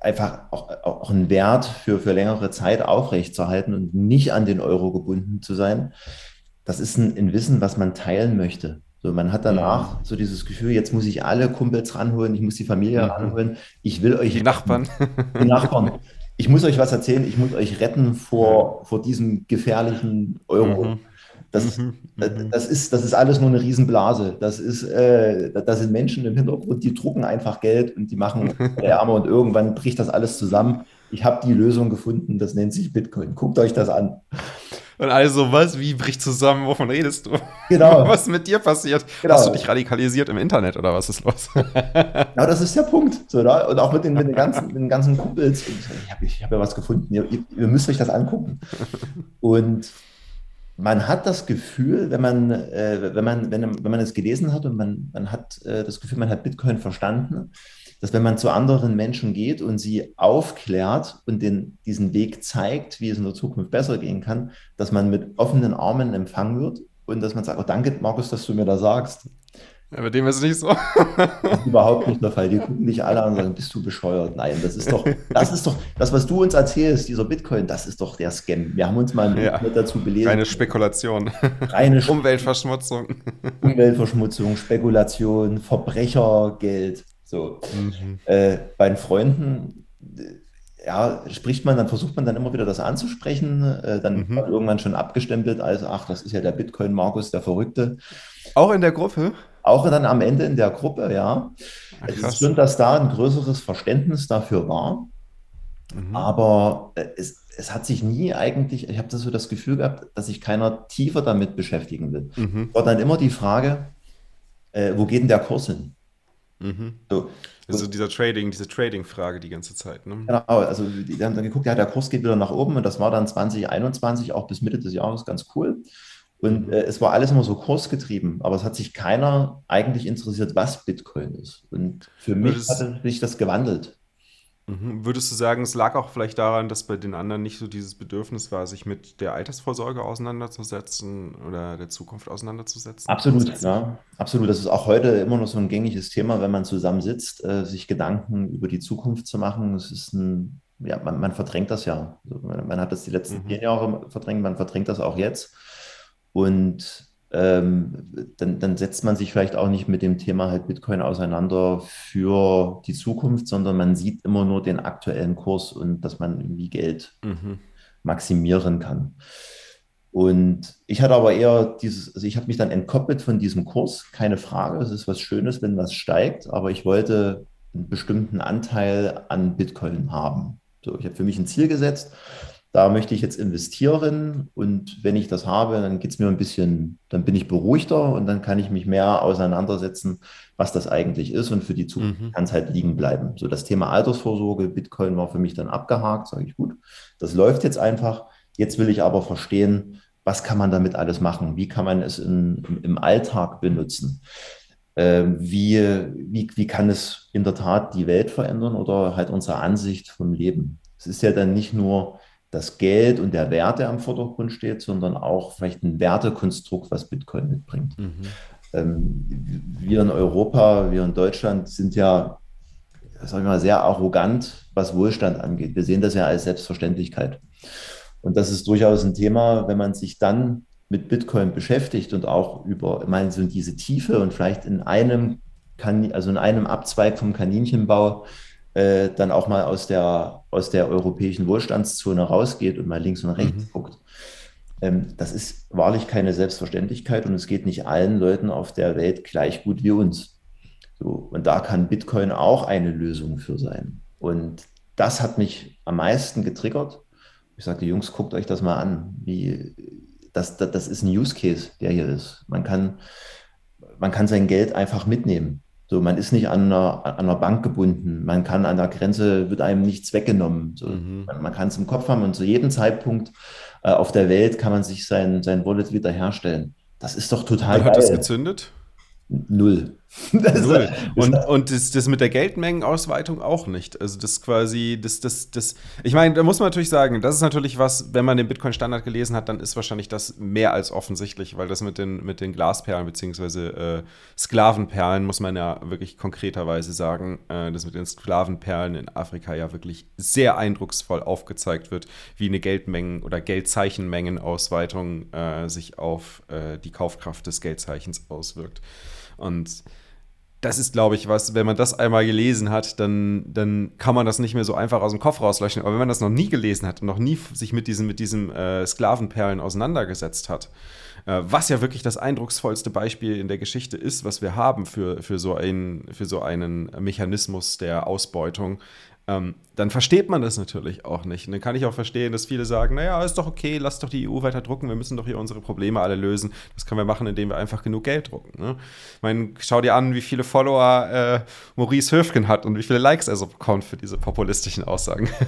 Speaker 1: einfach auch, auch einen Wert für, für längere Zeit aufrechtzuerhalten und nicht an den Euro gebunden zu sein. Das ist ein, ein Wissen, was man teilen möchte. So, man hat danach so dieses Gefühl, jetzt muss ich alle Kumpels ranholen, ich muss die Familie mhm. ranholen, ich will euch.
Speaker 2: Die Nachbarn.
Speaker 1: Die Nachbarn. Ich muss euch was erzählen, ich muss euch retten vor, vor diesem gefährlichen Euro. Mhm. Das, mhm, mhm, das, ist, das ist alles nur eine Riesenblase. Das, ist, äh, das sind Menschen im Hintergrund, die drucken einfach Geld und die machen Ärmer und irgendwann bricht das alles zusammen. Ich habe die Lösung gefunden, das nennt sich Bitcoin. Guckt euch das an.
Speaker 2: Und also, was, wie bricht zusammen, wovon redest du?
Speaker 1: Genau.
Speaker 2: Was ist mit dir passiert? Genau. Hast du dich radikalisiert im Internet oder was ist los?
Speaker 1: ja, das ist der Punkt. So, da? Und auch mit den, mit den, ganzen, mit den ganzen Kumpels. Ich habe ich hab ja was gefunden. Ihr, ihr müsst euch das angucken. Und man hat das Gefühl, wenn man, äh, wenn man, wenn, wenn man es gelesen hat und man, man hat äh, das Gefühl, man hat Bitcoin verstanden, dass wenn man zu anderen Menschen geht und sie aufklärt und den, diesen Weg zeigt, wie es in der Zukunft besser gehen kann, dass man mit offenen Armen empfangen wird und dass man sagt, oh danke, Markus, dass du mir da sagst.
Speaker 2: Ja, bei dem ist es nicht so.
Speaker 1: das ist überhaupt nicht der Fall. Die gucken dich alle an und sagen, bist du bescheuert? Nein, das ist doch, das ist doch, das, was du uns erzählst, dieser Bitcoin, das ist doch der Scam. Wir haben uns mal
Speaker 2: ja. dazu belesen. Reine Spekulation.
Speaker 1: Reine
Speaker 2: Umweltverschmutzung.
Speaker 1: Umweltverschmutzung, Spekulation, Verbrechergeld. So. Mhm. Äh, bei den Freunden, äh, ja, spricht man, dann versucht man dann immer wieder das anzusprechen. Äh, dann mhm. wird irgendwann schon abgestempelt als, ach, das ist ja der Bitcoin-Markus, der Verrückte.
Speaker 2: Auch in der Gruppe?
Speaker 1: Auch dann am Ende in der Gruppe, ja. Ach, es ist schon, dass da ein größeres Verständnis dafür war. Mhm. Aber äh, es, es hat sich nie eigentlich, ich habe das so das Gefühl gehabt, dass sich keiner tiefer damit beschäftigen will. Mhm. War dann immer die Frage, äh, wo geht denn der Kurs hin?
Speaker 2: Mhm. So. Also dieser Trading, diese Trading-Frage die ganze Zeit. Ne?
Speaker 1: Genau, also die haben dann geguckt, ja, der Kurs geht wieder nach oben und das war dann 2021 auch bis Mitte des Jahres ganz cool. Und äh, es war alles immer so kursgetrieben, aber es hat sich keiner eigentlich interessiert, was Bitcoin ist. Und für mich Würdest, hat sich das gewandelt.
Speaker 2: Mhm. Würdest du sagen, es lag auch vielleicht daran, dass bei den anderen nicht so dieses Bedürfnis war, sich mit der Altersvorsorge auseinanderzusetzen oder der Zukunft auseinanderzusetzen?
Speaker 1: Absolut, ja. Absolut. Das ist auch heute immer noch so ein gängiges Thema, wenn man zusammen sitzt, äh, sich Gedanken über die Zukunft zu machen. Es ist ein, ja, man, man verdrängt das ja. Also man, man, hat das die letzten mhm. zehn Jahre verdrängt, man verdrängt das auch jetzt. Und ähm, dann, dann, setzt man sich vielleicht auch nicht mit dem Thema halt Bitcoin auseinander für die Zukunft, sondern man sieht immer nur den aktuellen Kurs und dass man irgendwie Geld mhm. maximieren kann. Und ich hatte aber eher dieses, also ich habe mich dann entkoppelt von diesem Kurs, keine Frage, es ist was Schönes, wenn was steigt, aber ich wollte einen bestimmten Anteil an Bitcoin haben. So, ich habe für mich ein Ziel gesetzt da möchte ich jetzt investieren und wenn ich das habe, dann geht es mir ein bisschen, dann bin ich beruhigter und dann kann ich mich mehr auseinandersetzen, was das eigentlich ist und für die Zukunft mhm. kann es halt liegen bleiben. So das Thema Altersvorsorge, Bitcoin war für mich dann abgehakt, sage ich gut, das läuft jetzt einfach. Jetzt will ich aber verstehen, was kann man damit alles machen? Wie kann man es in, im, im Alltag benutzen? Äh, wie, wie, wie kann es in der Tat die Welt verändern oder halt unsere Ansicht vom Leben? Es ist ja dann nicht nur das Geld und der Wert, der am Vordergrund steht, sondern auch vielleicht ein Wertekonstrukt, was Bitcoin mitbringt. Mhm. Ähm, wir in Europa, wir in Deutschland sind ja, sag ich mal, sehr arrogant, was Wohlstand angeht. Wir sehen das ja als Selbstverständlichkeit. Und das ist durchaus ein Thema, wenn man sich dann mit Bitcoin beschäftigt und auch über, ich meine, so diese Tiefe und vielleicht in einem, also in einem Abzweig vom Kaninchenbau äh, dann auch mal aus der, aus der europäischen Wohlstandszone rausgeht und mal links und rechts mhm. guckt. Ähm, das ist wahrlich keine Selbstverständlichkeit und es geht nicht allen Leuten auf der Welt gleich gut wie uns. So, und da kann Bitcoin auch eine Lösung für sein. Und das hat mich am meisten getriggert. Ich sagte, Jungs, guckt euch das mal an. Wie, das, das, das ist ein Use Case, der hier ist. Man kann man kann sein Geld einfach mitnehmen. So, man ist nicht an einer, an einer Bank gebunden. Man kann an der Grenze, wird einem nichts weggenommen. So, mhm. Man, man kann es im Kopf haben und zu jedem Zeitpunkt äh, auf der Welt kann man sich sein, sein Wallet wiederherstellen. Das ist doch total
Speaker 2: Hat geil. das gezündet?
Speaker 1: Null.
Speaker 2: Null. Und, und das, das mit der Geldmengenausweitung auch nicht. Also das quasi, das, das, das, ich meine, da muss man natürlich sagen, das ist natürlich was, wenn man den Bitcoin-Standard gelesen hat, dann ist wahrscheinlich das mehr als offensichtlich, weil das mit den, mit den Glasperlen beziehungsweise äh, Sklavenperlen, muss man ja wirklich konkreterweise sagen, äh, dass mit den Sklavenperlen in Afrika ja wirklich sehr eindrucksvoll aufgezeigt wird, wie eine Geldmengen- oder Geldzeichenmengenausweitung äh, sich auf äh, die Kaufkraft des Geldzeichens auswirkt. Und das ist, glaube ich, was, wenn man das einmal gelesen hat, dann, dann kann man das nicht mehr so einfach aus dem Kopf rauslöschen. Aber wenn man das noch nie gelesen hat und noch nie sich mit diesem, mit diesem äh, Sklavenperlen auseinandergesetzt hat, äh, was ja wirklich das eindrucksvollste Beispiel in der Geschichte ist, was wir haben für, für, so, ein, für so einen Mechanismus der Ausbeutung, ähm, dann versteht man das natürlich auch nicht. Und dann kann ich auch verstehen, dass viele sagen, naja, ist doch okay, lass doch die EU weiter drucken, wir müssen doch hier unsere Probleme alle lösen. Das können wir machen, indem wir einfach genug Geld drucken. Ne? Ich meine, schau dir an, wie viele Follower äh, Maurice Höfgen hat und wie viele Likes er so bekommt für diese populistischen Aussagen.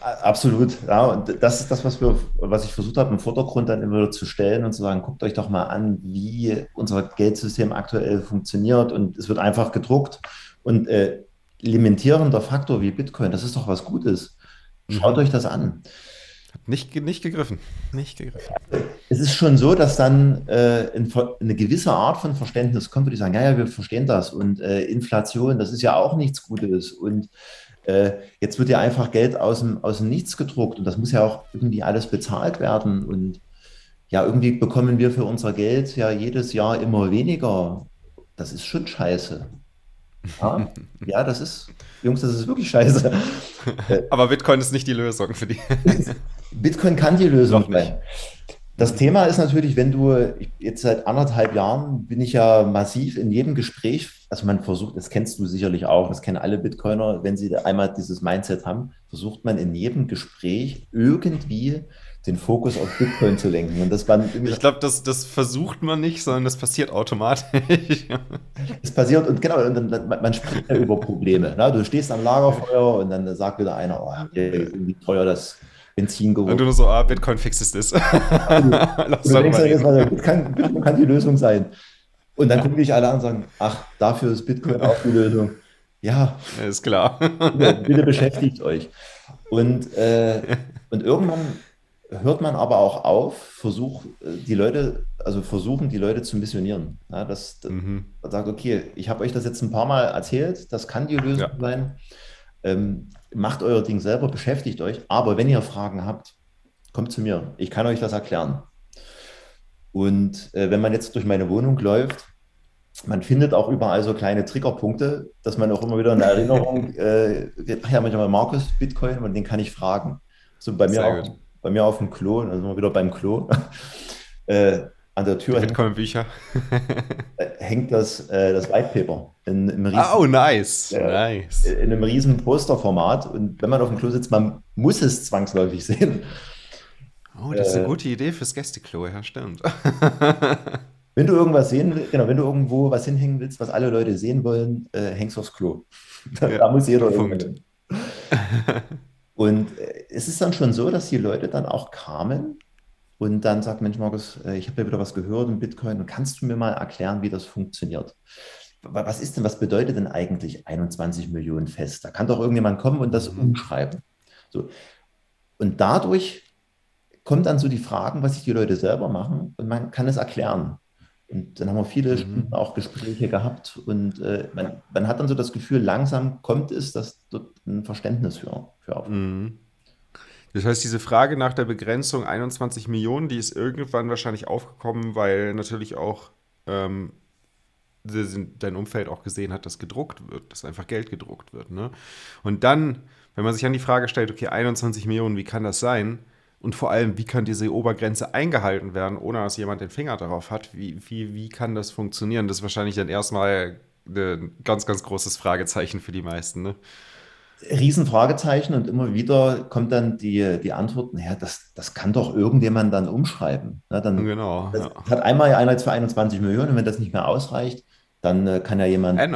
Speaker 1: Absolut, ja. Und das ist das, was, wir, was ich versucht habe, im Vordergrund dann immer zu stellen und zu sagen, guckt euch doch mal an, wie unser Geldsystem aktuell funktioniert. Und es wird einfach gedruckt. Und äh, limitierender Faktor wie Bitcoin, das ist doch was Gutes. Schaut mhm. euch das an.
Speaker 2: Hat nicht, nicht gegriffen. Nicht gegriffen.
Speaker 1: Es ist schon so, dass dann äh, eine gewisse Art von Verständnis kommt, wo die sagen, ja, ja, wir verstehen das. Und äh, Inflation, das ist ja auch nichts Gutes. Und äh, jetzt wird ja einfach Geld aus dem, aus dem Nichts gedruckt. Und das muss ja auch irgendwie alles bezahlt werden. Und ja, irgendwie bekommen wir für unser Geld ja jedes Jahr immer weniger. Das ist schon scheiße. Ja, ja, das ist, Jungs, das ist wirklich scheiße.
Speaker 2: Aber Bitcoin ist nicht die Lösung für die.
Speaker 1: Bitcoin kann die Lösung sein. Das Thema ist natürlich, wenn du jetzt seit anderthalb Jahren bin ich ja massiv in jedem Gespräch, also man versucht, das kennst du sicherlich auch, das kennen alle Bitcoiner, wenn sie einmal dieses Mindset haben, versucht man in jedem Gespräch irgendwie den Fokus auf Bitcoin zu lenken. Und das war
Speaker 2: ich glaube, das, das versucht man nicht, sondern das passiert automatisch.
Speaker 1: Es passiert und genau, und dann, man spricht ja über Probleme. Ne? Du stehst am Lagerfeuer und dann sagt wieder einer, oh, irgendwie teuer das Benzin
Speaker 2: geworden. Und du nur so, ah, Bitcoin fixt es. Lass
Speaker 1: du denkst jetzt mal, Bitcoin, Bitcoin kann die Lösung sein. Und dann gucken dich alle an und sagen, ach, dafür ist Bitcoin auch die Lösung. Ja.
Speaker 2: Ist klar.
Speaker 1: bitte, bitte beschäftigt euch. Und, äh, und irgendwann hört man aber auch auf, versuch, äh, die Leute, also versuchen die Leute zu missionieren. Ja, dass, mhm. man sagt, okay, ich habe euch das jetzt ein paar Mal erzählt, das kann die Lösung ja. sein. Ähm, macht euer Ding selber, beschäftigt euch, aber wenn ihr Fragen habt, kommt zu mir. Ich kann euch das erklären. Und äh, wenn man jetzt durch meine Wohnung läuft, man findet auch überall so kleine Triggerpunkte, dass man auch immer wieder in Erinnerung, äh, ach ja, manchmal Markus Bitcoin, und den kann ich fragen. So bei mir auch bei mir auf dem Klo, also mal wieder beim Klo, äh, an der Tür
Speaker 2: Bitcoin-Bücher.
Speaker 1: Äh, hängt das, äh, das White Paper.
Speaker 2: In, in riesen, oh, nice.
Speaker 1: Äh, nice. In einem riesen Posterformat. Und wenn man auf dem Klo sitzt, man muss es zwangsläufig sehen.
Speaker 2: Oh, das ist eine äh, gute Idee fürs Gästeklo, ja, stimmt.
Speaker 1: wenn du irgendwas sehen willst, genau, wenn du irgendwo was hinhängen willst, was alle Leute sehen wollen, äh, hängst aufs Klo. da, ja, muss jeder Punkt. Und äh, es ist dann schon so, dass die Leute dann auch kamen und dann sagt, Mensch, Markus, äh, ich habe ja wieder was gehört im Bitcoin und kannst du mir mal erklären, wie das funktioniert? Was ist denn, was bedeutet denn eigentlich 21 Millionen fest? Da kann doch irgendjemand kommen und das mhm. umschreiben. So. Und dadurch kommt dann so die Fragen, was sich die Leute selber machen und man kann es erklären. Und dann haben wir viele mhm. Stunden auch Gespräche gehabt und äh, man, man, hat dann so das Gefühl, langsam kommt es, dass dort ein Verständnis für, für. Mhm.
Speaker 2: Das heißt, diese Frage nach der Begrenzung 21 Millionen, die ist irgendwann wahrscheinlich aufgekommen, weil natürlich auch ähm, dein Umfeld auch gesehen hat, dass gedruckt wird, dass einfach Geld gedruckt wird. Ne? Und dann, wenn man sich an die Frage stellt, okay, 21 Millionen, wie kann das sein? Und vor allem, wie kann diese Obergrenze eingehalten werden, ohne dass jemand den Finger darauf hat? Wie, wie, wie kann das funktionieren? Das ist wahrscheinlich dann erstmal ein ganz, ganz großes Fragezeichen für die meisten. Ne?
Speaker 1: Riesenfragezeichen und immer wieder kommt dann die, die Antwort, naja, das, das kann doch irgendjemand dann umschreiben. Na, dann,
Speaker 2: genau.
Speaker 1: Das ja. hat einmal einer für 21 Millionen und wenn das nicht mehr ausreicht, dann äh, kann ja jemand ein,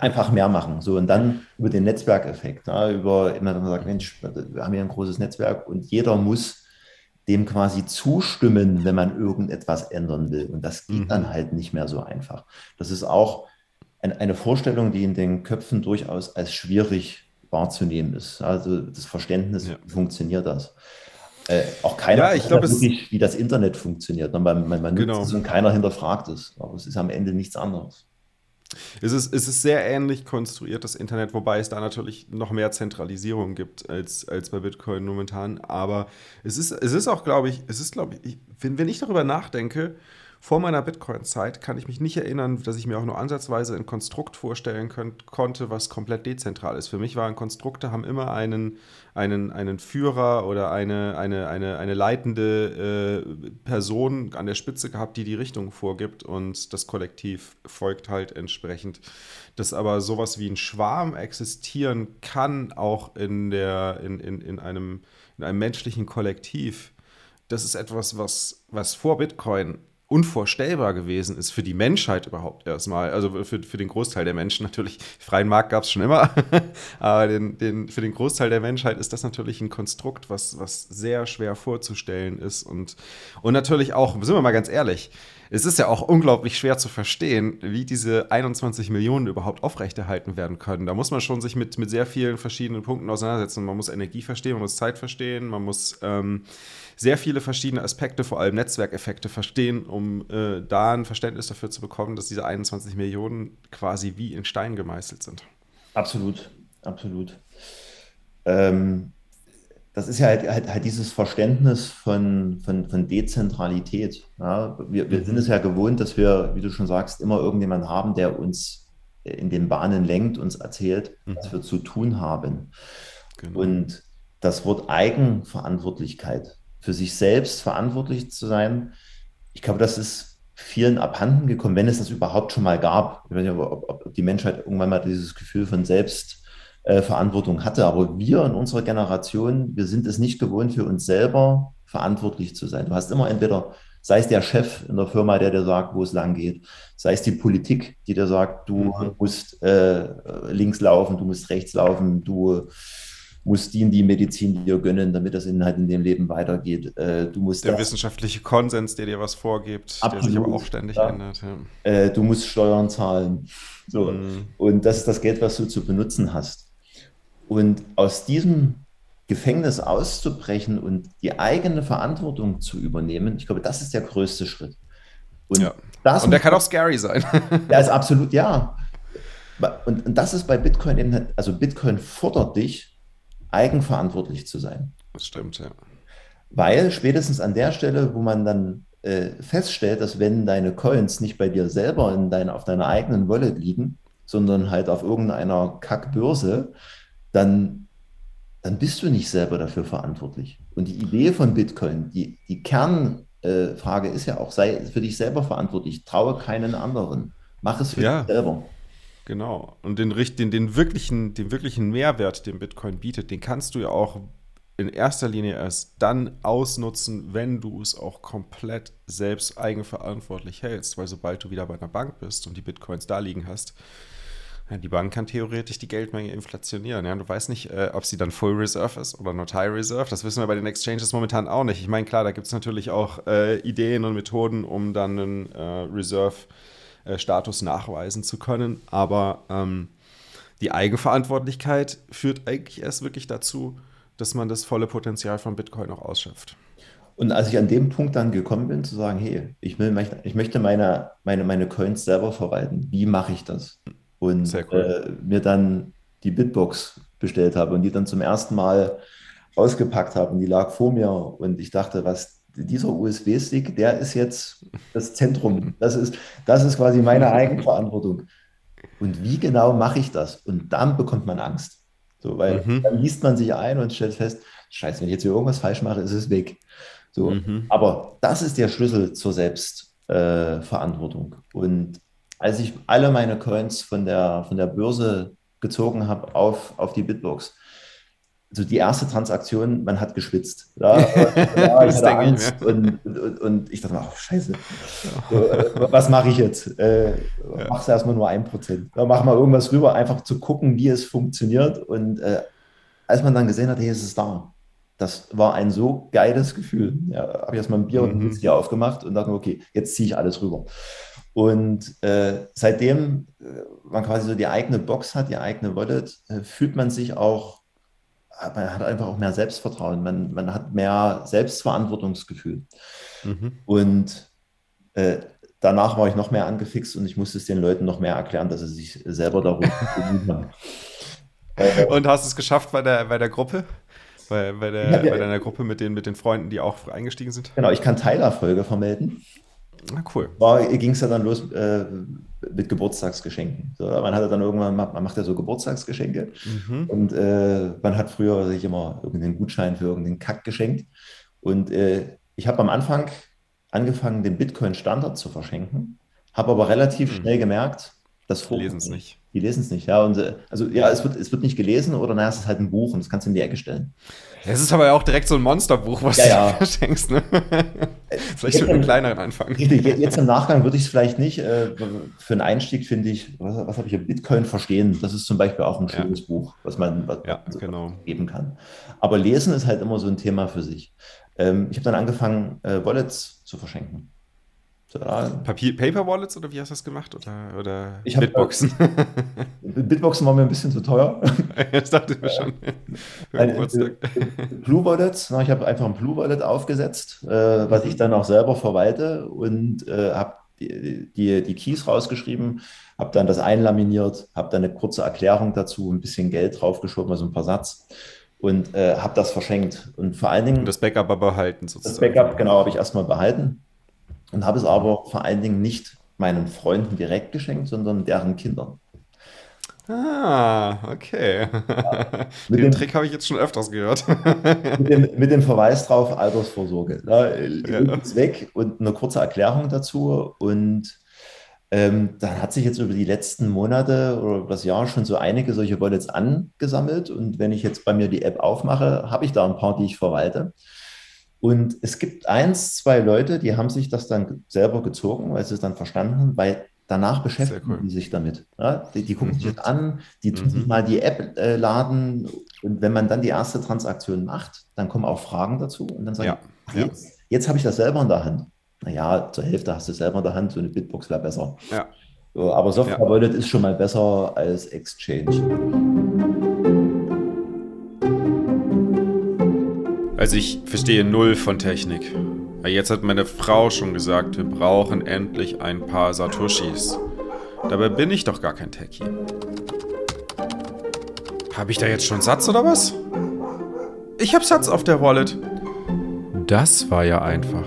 Speaker 1: einfach mehr machen. So, und dann über den Netzwerkeffekt, ja, über immer dann sagt, Mensch, wir haben hier ein großes Netzwerk und jeder muss dem quasi zustimmen, wenn man irgendetwas ändern will. Und das geht mhm. dann halt nicht mehr so einfach. Das ist auch eine Vorstellung, die in den Köpfen durchaus als schwierig wahrzunehmen ist. Also das Verständnis, ja. wie funktioniert das? Äh, auch keiner
Speaker 2: ja, ich glaub,
Speaker 1: wirklich, wie das Internet funktioniert. Man, man, man genau. nutzt es und keiner hinterfragt es. Aber es ist am Ende nichts anderes.
Speaker 2: Es ist, es ist sehr ähnlich konstruiert, das Internet, wobei es da natürlich noch mehr Zentralisierung gibt als, als bei Bitcoin momentan. Aber es ist, es ist auch, glaube ich, es ist, glaube ich, wenn, wenn ich darüber nachdenke, vor meiner Bitcoin-Zeit kann ich mich nicht erinnern, dass ich mir auch nur ansatzweise ein Konstrukt vorstellen könnt, konnte, was komplett dezentral ist. Für mich waren Konstrukte, haben immer einen, einen, einen Führer oder eine, eine, eine, eine leitende äh, Person an der Spitze gehabt, die die Richtung vorgibt und das Kollektiv folgt halt entsprechend. Dass aber sowas wie ein Schwarm existieren kann, auch in, der, in, in, in, einem, in einem menschlichen Kollektiv, das ist etwas, was, was vor Bitcoin unvorstellbar gewesen ist für die Menschheit überhaupt erstmal. Also für, für den Großteil der Menschen natürlich. Freien Markt gab es schon immer, aber den, den, für den Großteil der Menschheit ist das natürlich ein Konstrukt, was, was sehr schwer vorzustellen ist. Und, und natürlich auch, sind wir mal ganz ehrlich, es ist ja auch unglaublich schwer zu verstehen, wie diese 21 Millionen überhaupt aufrechterhalten werden können. Da muss man schon sich mit, mit sehr vielen verschiedenen Punkten auseinandersetzen. Man muss Energie verstehen, man muss Zeit verstehen, man muss ähm, sehr viele verschiedene Aspekte, vor allem Netzwerkeffekte verstehen, um äh, da ein Verständnis dafür zu bekommen, dass diese 21 Millionen quasi wie in Stein gemeißelt sind.
Speaker 1: Absolut, absolut. Ähm, das ist ja halt, halt, halt, dieses Verständnis von, von, von Dezentralität. Ja? Wir, wir sind es ja gewohnt, dass wir, wie du schon sagst, immer irgendjemanden haben, der uns in den Bahnen lenkt, uns erzählt, mhm. was wir zu tun haben. Genau. Und das Wort Eigenverantwortlichkeit, für sich selbst verantwortlich zu sein, ich glaube, das ist vielen abhanden gekommen, wenn es das überhaupt schon mal gab. Ich weiß nicht, ob, ob die Menschheit irgendwann mal dieses Gefühl von Selbstverantwortung äh, hatte. Aber wir in unserer Generation, wir sind es nicht gewohnt, für uns selber verantwortlich zu sein. Du hast immer entweder, sei es der Chef in der Firma, der dir sagt, wo es lang geht, sei es die Politik, die dir sagt, du mhm. musst äh, links laufen, du musst rechts laufen, du musst die die Medizin dir gönnen, damit das in, halt in dem Leben weitergeht. Äh, du musst
Speaker 2: der wissenschaftliche Konsens, der dir was vorgibt, absolut, der sich aber auch ständig ja. ändert.
Speaker 1: Ja. Äh, du musst Steuern zahlen. So. Mhm. Und das ist das Geld, was du zu benutzen hast. Und aus diesem Gefängnis auszubrechen und die eigene Verantwortung zu übernehmen, ich glaube, das ist der größte Schritt.
Speaker 2: Und, ja. das und der kann auch scary sein.
Speaker 1: Der ist absolut, ja. Und, und das ist bei Bitcoin eben, also Bitcoin fordert dich, eigenverantwortlich zu sein.
Speaker 2: Das stimmt, ja.
Speaker 1: Weil spätestens an der Stelle, wo man dann äh, feststellt, dass wenn deine Coins nicht bei dir selber in dein, auf deiner eigenen Wallet liegen, sondern halt auf irgendeiner Kackbörse, dann, dann bist du nicht selber dafür verantwortlich. Und die Idee von Bitcoin, die, die Kernfrage äh, ist ja auch, sei für dich selber verantwortlich, traue keinen anderen. Mach es für ja. dich selber.
Speaker 2: Genau. Und den, den, den, wirklichen, den wirklichen Mehrwert, den Bitcoin bietet, den kannst du ja auch in erster Linie erst dann ausnutzen, wenn du es auch komplett selbst eigenverantwortlich hältst. Weil sobald du wieder bei einer Bank bist und die Bitcoins da liegen hast, die Bank kann theoretisch die Geldmenge inflationieren. Ja? Du weißt nicht, äh, ob sie dann Full Reserve ist oder Not High Reserve. Das wissen wir bei den Exchanges momentan auch nicht. Ich meine, klar, da gibt es natürlich auch äh, Ideen und Methoden, um dann einen äh, Reserve äh, Status nachweisen zu können. Aber ähm, die Eigenverantwortlichkeit führt eigentlich erst wirklich dazu, dass man das volle Potenzial von Bitcoin auch ausschöpft.
Speaker 1: Und als ich an dem Punkt dann gekommen bin, zu sagen, hey, ich, will, ich möchte meine, meine, meine Coins selber verwalten, wie mache ich das? Und cool. äh, mir dann die Bitbox bestellt habe und die dann zum ersten Mal ausgepackt habe und die lag vor mir und ich dachte, was dieser USB-Stick, der ist jetzt das Zentrum. Das ist, das ist quasi meine Eigenverantwortung. Und wie genau mache ich das? Und dann bekommt man Angst. So, weil mhm. dann liest man sich ein und stellt fest, scheiße, wenn ich jetzt hier irgendwas falsch mache, ist es weg. So, mhm. aber das ist der Schlüssel zur Selbstverantwortung. Äh, und als ich alle meine Coins von der, von der Börse gezogen habe auf, auf die Bitbox. Also die erste Transaktion, man hat geschwitzt. Ja, ja ich hatte Angst ich und, und, und, ich dachte, oh, scheiße, so, äh, was mache ich jetzt? Äh, ja. Machst du erstmal nur ein Prozent. Ja, mach mal irgendwas rüber, einfach zu gucken, wie es funktioniert. Und äh, als man dann gesehen hat, hey, es ist da. Das war ein so geiles Gefühl. Ja, habe ich erstmal ein Bier mhm. und ein Whisky aufgemacht und dachte, okay, jetzt ziehe ich alles rüber. Und äh, seitdem äh, man quasi so die eigene Box hat, die eigene Wallet, äh, fühlt man sich auch, man hat einfach auch mehr Selbstvertrauen, man, man hat mehr Selbstverantwortungsgefühl. Mhm. Und äh, danach war ich noch mehr angefixt und ich musste es den Leuten noch mehr erklären, dass sie sich selber darum haben.
Speaker 2: Und hast du es geschafft bei der, bei der Gruppe? Bei, bei, der, ja, bei deiner Gruppe mit den, mit den Freunden, die auch eingestiegen sind?
Speaker 1: Genau, ich kann Teilerfolge vermelden.
Speaker 2: Na cool.
Speaker 1: Ging es ja dann los äh, mit Geburtstagsgeschenken. So, man hatte dann irgendwann, man macht ja so Geburtstagsgeschenke mhm. und äh, man hat früher sich immer irgendeinen Gutschein für irgendeinen Kack geschenkt. Und äh, ich habe am Anfang angefangen, den Bitcoin-Standard zu verschenken, habe aber relativ mhm. schnell gemerkt, das
Speaker 2: Die lesen es nicht.
Speaker 1: Die lesen es nicht, ja. Und, äh, also ja, es wird, es wird nicht gelesen oder naja, es ist halt ein Buch und das kannst du in die Ecke stellen.
Speaker 2: Es ist aber ja auch direkt so ein Monsterbuch, was ja, du ja. verschenkst. Ne? vielleicht mit einem kleineren anfangen.
Speaker 1: Jetzt im Nachgang würde ich es vielleicht nicht. Äh, für einen Einstieg finde ich, was, was habe ich hier? Bitcoin verstehen. Das ist zum Beispiel auch ein schönes ja. Buch, was man was
Speaker 2: ja, so
Speaker 1: genau. geben kann. Aber Lesen ist halt immer so ein Thema für sich. Ähm, ich habe dann angefangen, äh, Wallets zu verschenken.
Speaker 2: Papier, Paper Wallets oder wie hast du das gemacht? Oder, oder
Speaker 1: ich Bitboxen? Bitboxen war mir ein bisschen zu teuer.
Speaker 2: das dachte ich mir schon.
Speaker 1: Ein, äh, Blue Wallets, ich habe einfach ein Blue Wallet aufgesetzt, äh, was ich dann auch selber verwalte und äh, habe die, die, die, Keys rausgeschrieben, habe dann das einlaminiert, habe dann eine kurze Erklärung dazu, ein bisschen Geld draufgeschoben, also ein paar Satz und äh, habe das verschenkt. Und vor allen Dingen. Und
Speaker 2: das Backup aber behalten sozusagen.
Speaker 1: Das Backup, genau, habe ich erstmal behalten und habe es aber vor allen Dingen nicht meinen Freunden direkt geschenkt, sondern deren Kindern.
Speaker 2: Ah, okay. Ja, Den dem, Trick habe ich jetzt schon öfters gehört.
Speaker 1: mit, dem, mit dem Verweis drauf, Altersvorsorge. Ja. Ist weg und eine kurze Erklärung dazu. Und ähm, dann hat sich jetzt über die letzten Monate oder das Jahr schon so einige solche Wallets angesammelt. Und wenn ich jetzt bei mir die App aufmache, habe ich da ein paar, die ich verwalte. Und es gibt eins, zwei Leute, die haben sich das dann selber gezogen, weil sie es dann verstanden haben, weil danach beschäftigen cool. die sich damit. Ja, die, die, gucken mhm. sich das an, die tun mhm. sich mal die App äh, laden und wenn man dann die erste Transaktion macht, dann kommen auch Fragen dazu und dann sagen, ja. ach, jetzt, jetzt habe ich das selber in der Hand. Naja, zur Hälfte hast du es selber in der Hand, so eine Bitbox wäre besser. Ja. Aber Software Wallet ist schon mal besser als Exchange.
Speaker 2: Also ich verstehe null von Technik. Jetzt hat meine Frau schon gesagt, wir brauchen endlich ein paar Satoshis. Dabei bin ich doch gar kein Techie. Habe ich da jetzt schon Satz oder was? Ich habe Satz auf der Wallet. Das war ja einfach.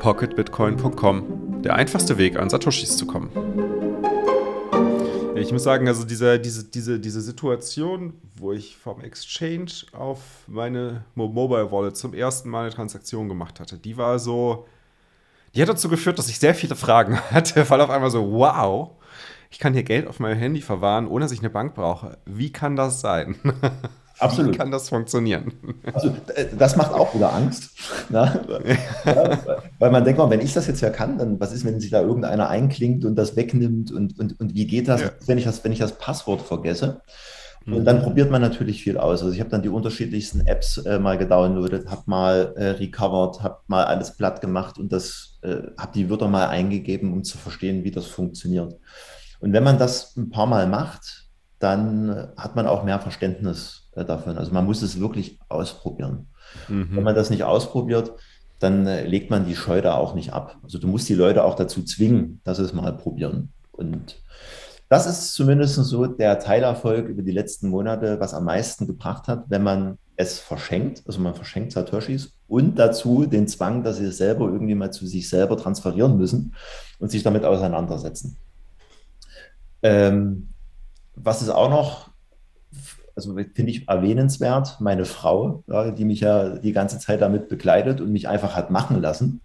Speaker 2: Pocketbitcoin.com. Der einfachste Weg, an Satoshis zu kommen. Ich muss sagen, also diese, diese, diese, diese Situation, wo ich vom Exchange auf meine Mobile Wallet zum ersten Mal eine Transaktion gemacht hatte, die war so, die hat dazu geführt, dass ich sehr viele Fragen hatte, weil auf einmal so, wow, ich kann hier Geld auf meinem Handy verwahren, ohne dass ich eine Bank brauche. Wie kann das sein? Absolut. Wie kann das funktionieren?
Speaker 1: Also, äh, das macht auch wieder Angst. Ne? Ja, weil man denkt, wenn ich das jetzt ja kann, dann was ist, wenn sich da irgendeiner einklingt und das wegnimmt und, und, und wie geht das, ja. wenn, ich das, wenn ich das Passwort vergesse? Und mhm. dann probiert man natürlich viel aus. Also ich habe dann die unterschiedlichsten Apps äh, mal gedownloadet, habe mal äh, recovered, habe mal alles platt gemacht und das äh, habe die Wörter mal eingegeben, um zu verstehen, wie das funktioniert. Und wenn man das ein paar Mal macht, dann hat man auch mehr Verständnis davon. Also man muss es wirklich ausprobieren. Mhm. Wenn man das nicht ausprobiert, dann äh, legt man die Scheu da auch nicht ab. Also du musst die Leute auch dazu zwingen, dass sie es mal probieren. Und das ist zumindest so der Teilerfolg über die letzten Monate, was am meisten gebracht hat, wenn man es verschenkt, also man verschenkt Satoshis und dazu den Zwang, dass sie es selber irgendwie mal zu sich selber transferieren müssen und sich damit auseinandersetzen. Ähm, was ist auch noch also finde ich erwähnenswert, meine Frau, ja, die mich ja die ganze Zeit damit begleitet und mich einfach hat machen lassen.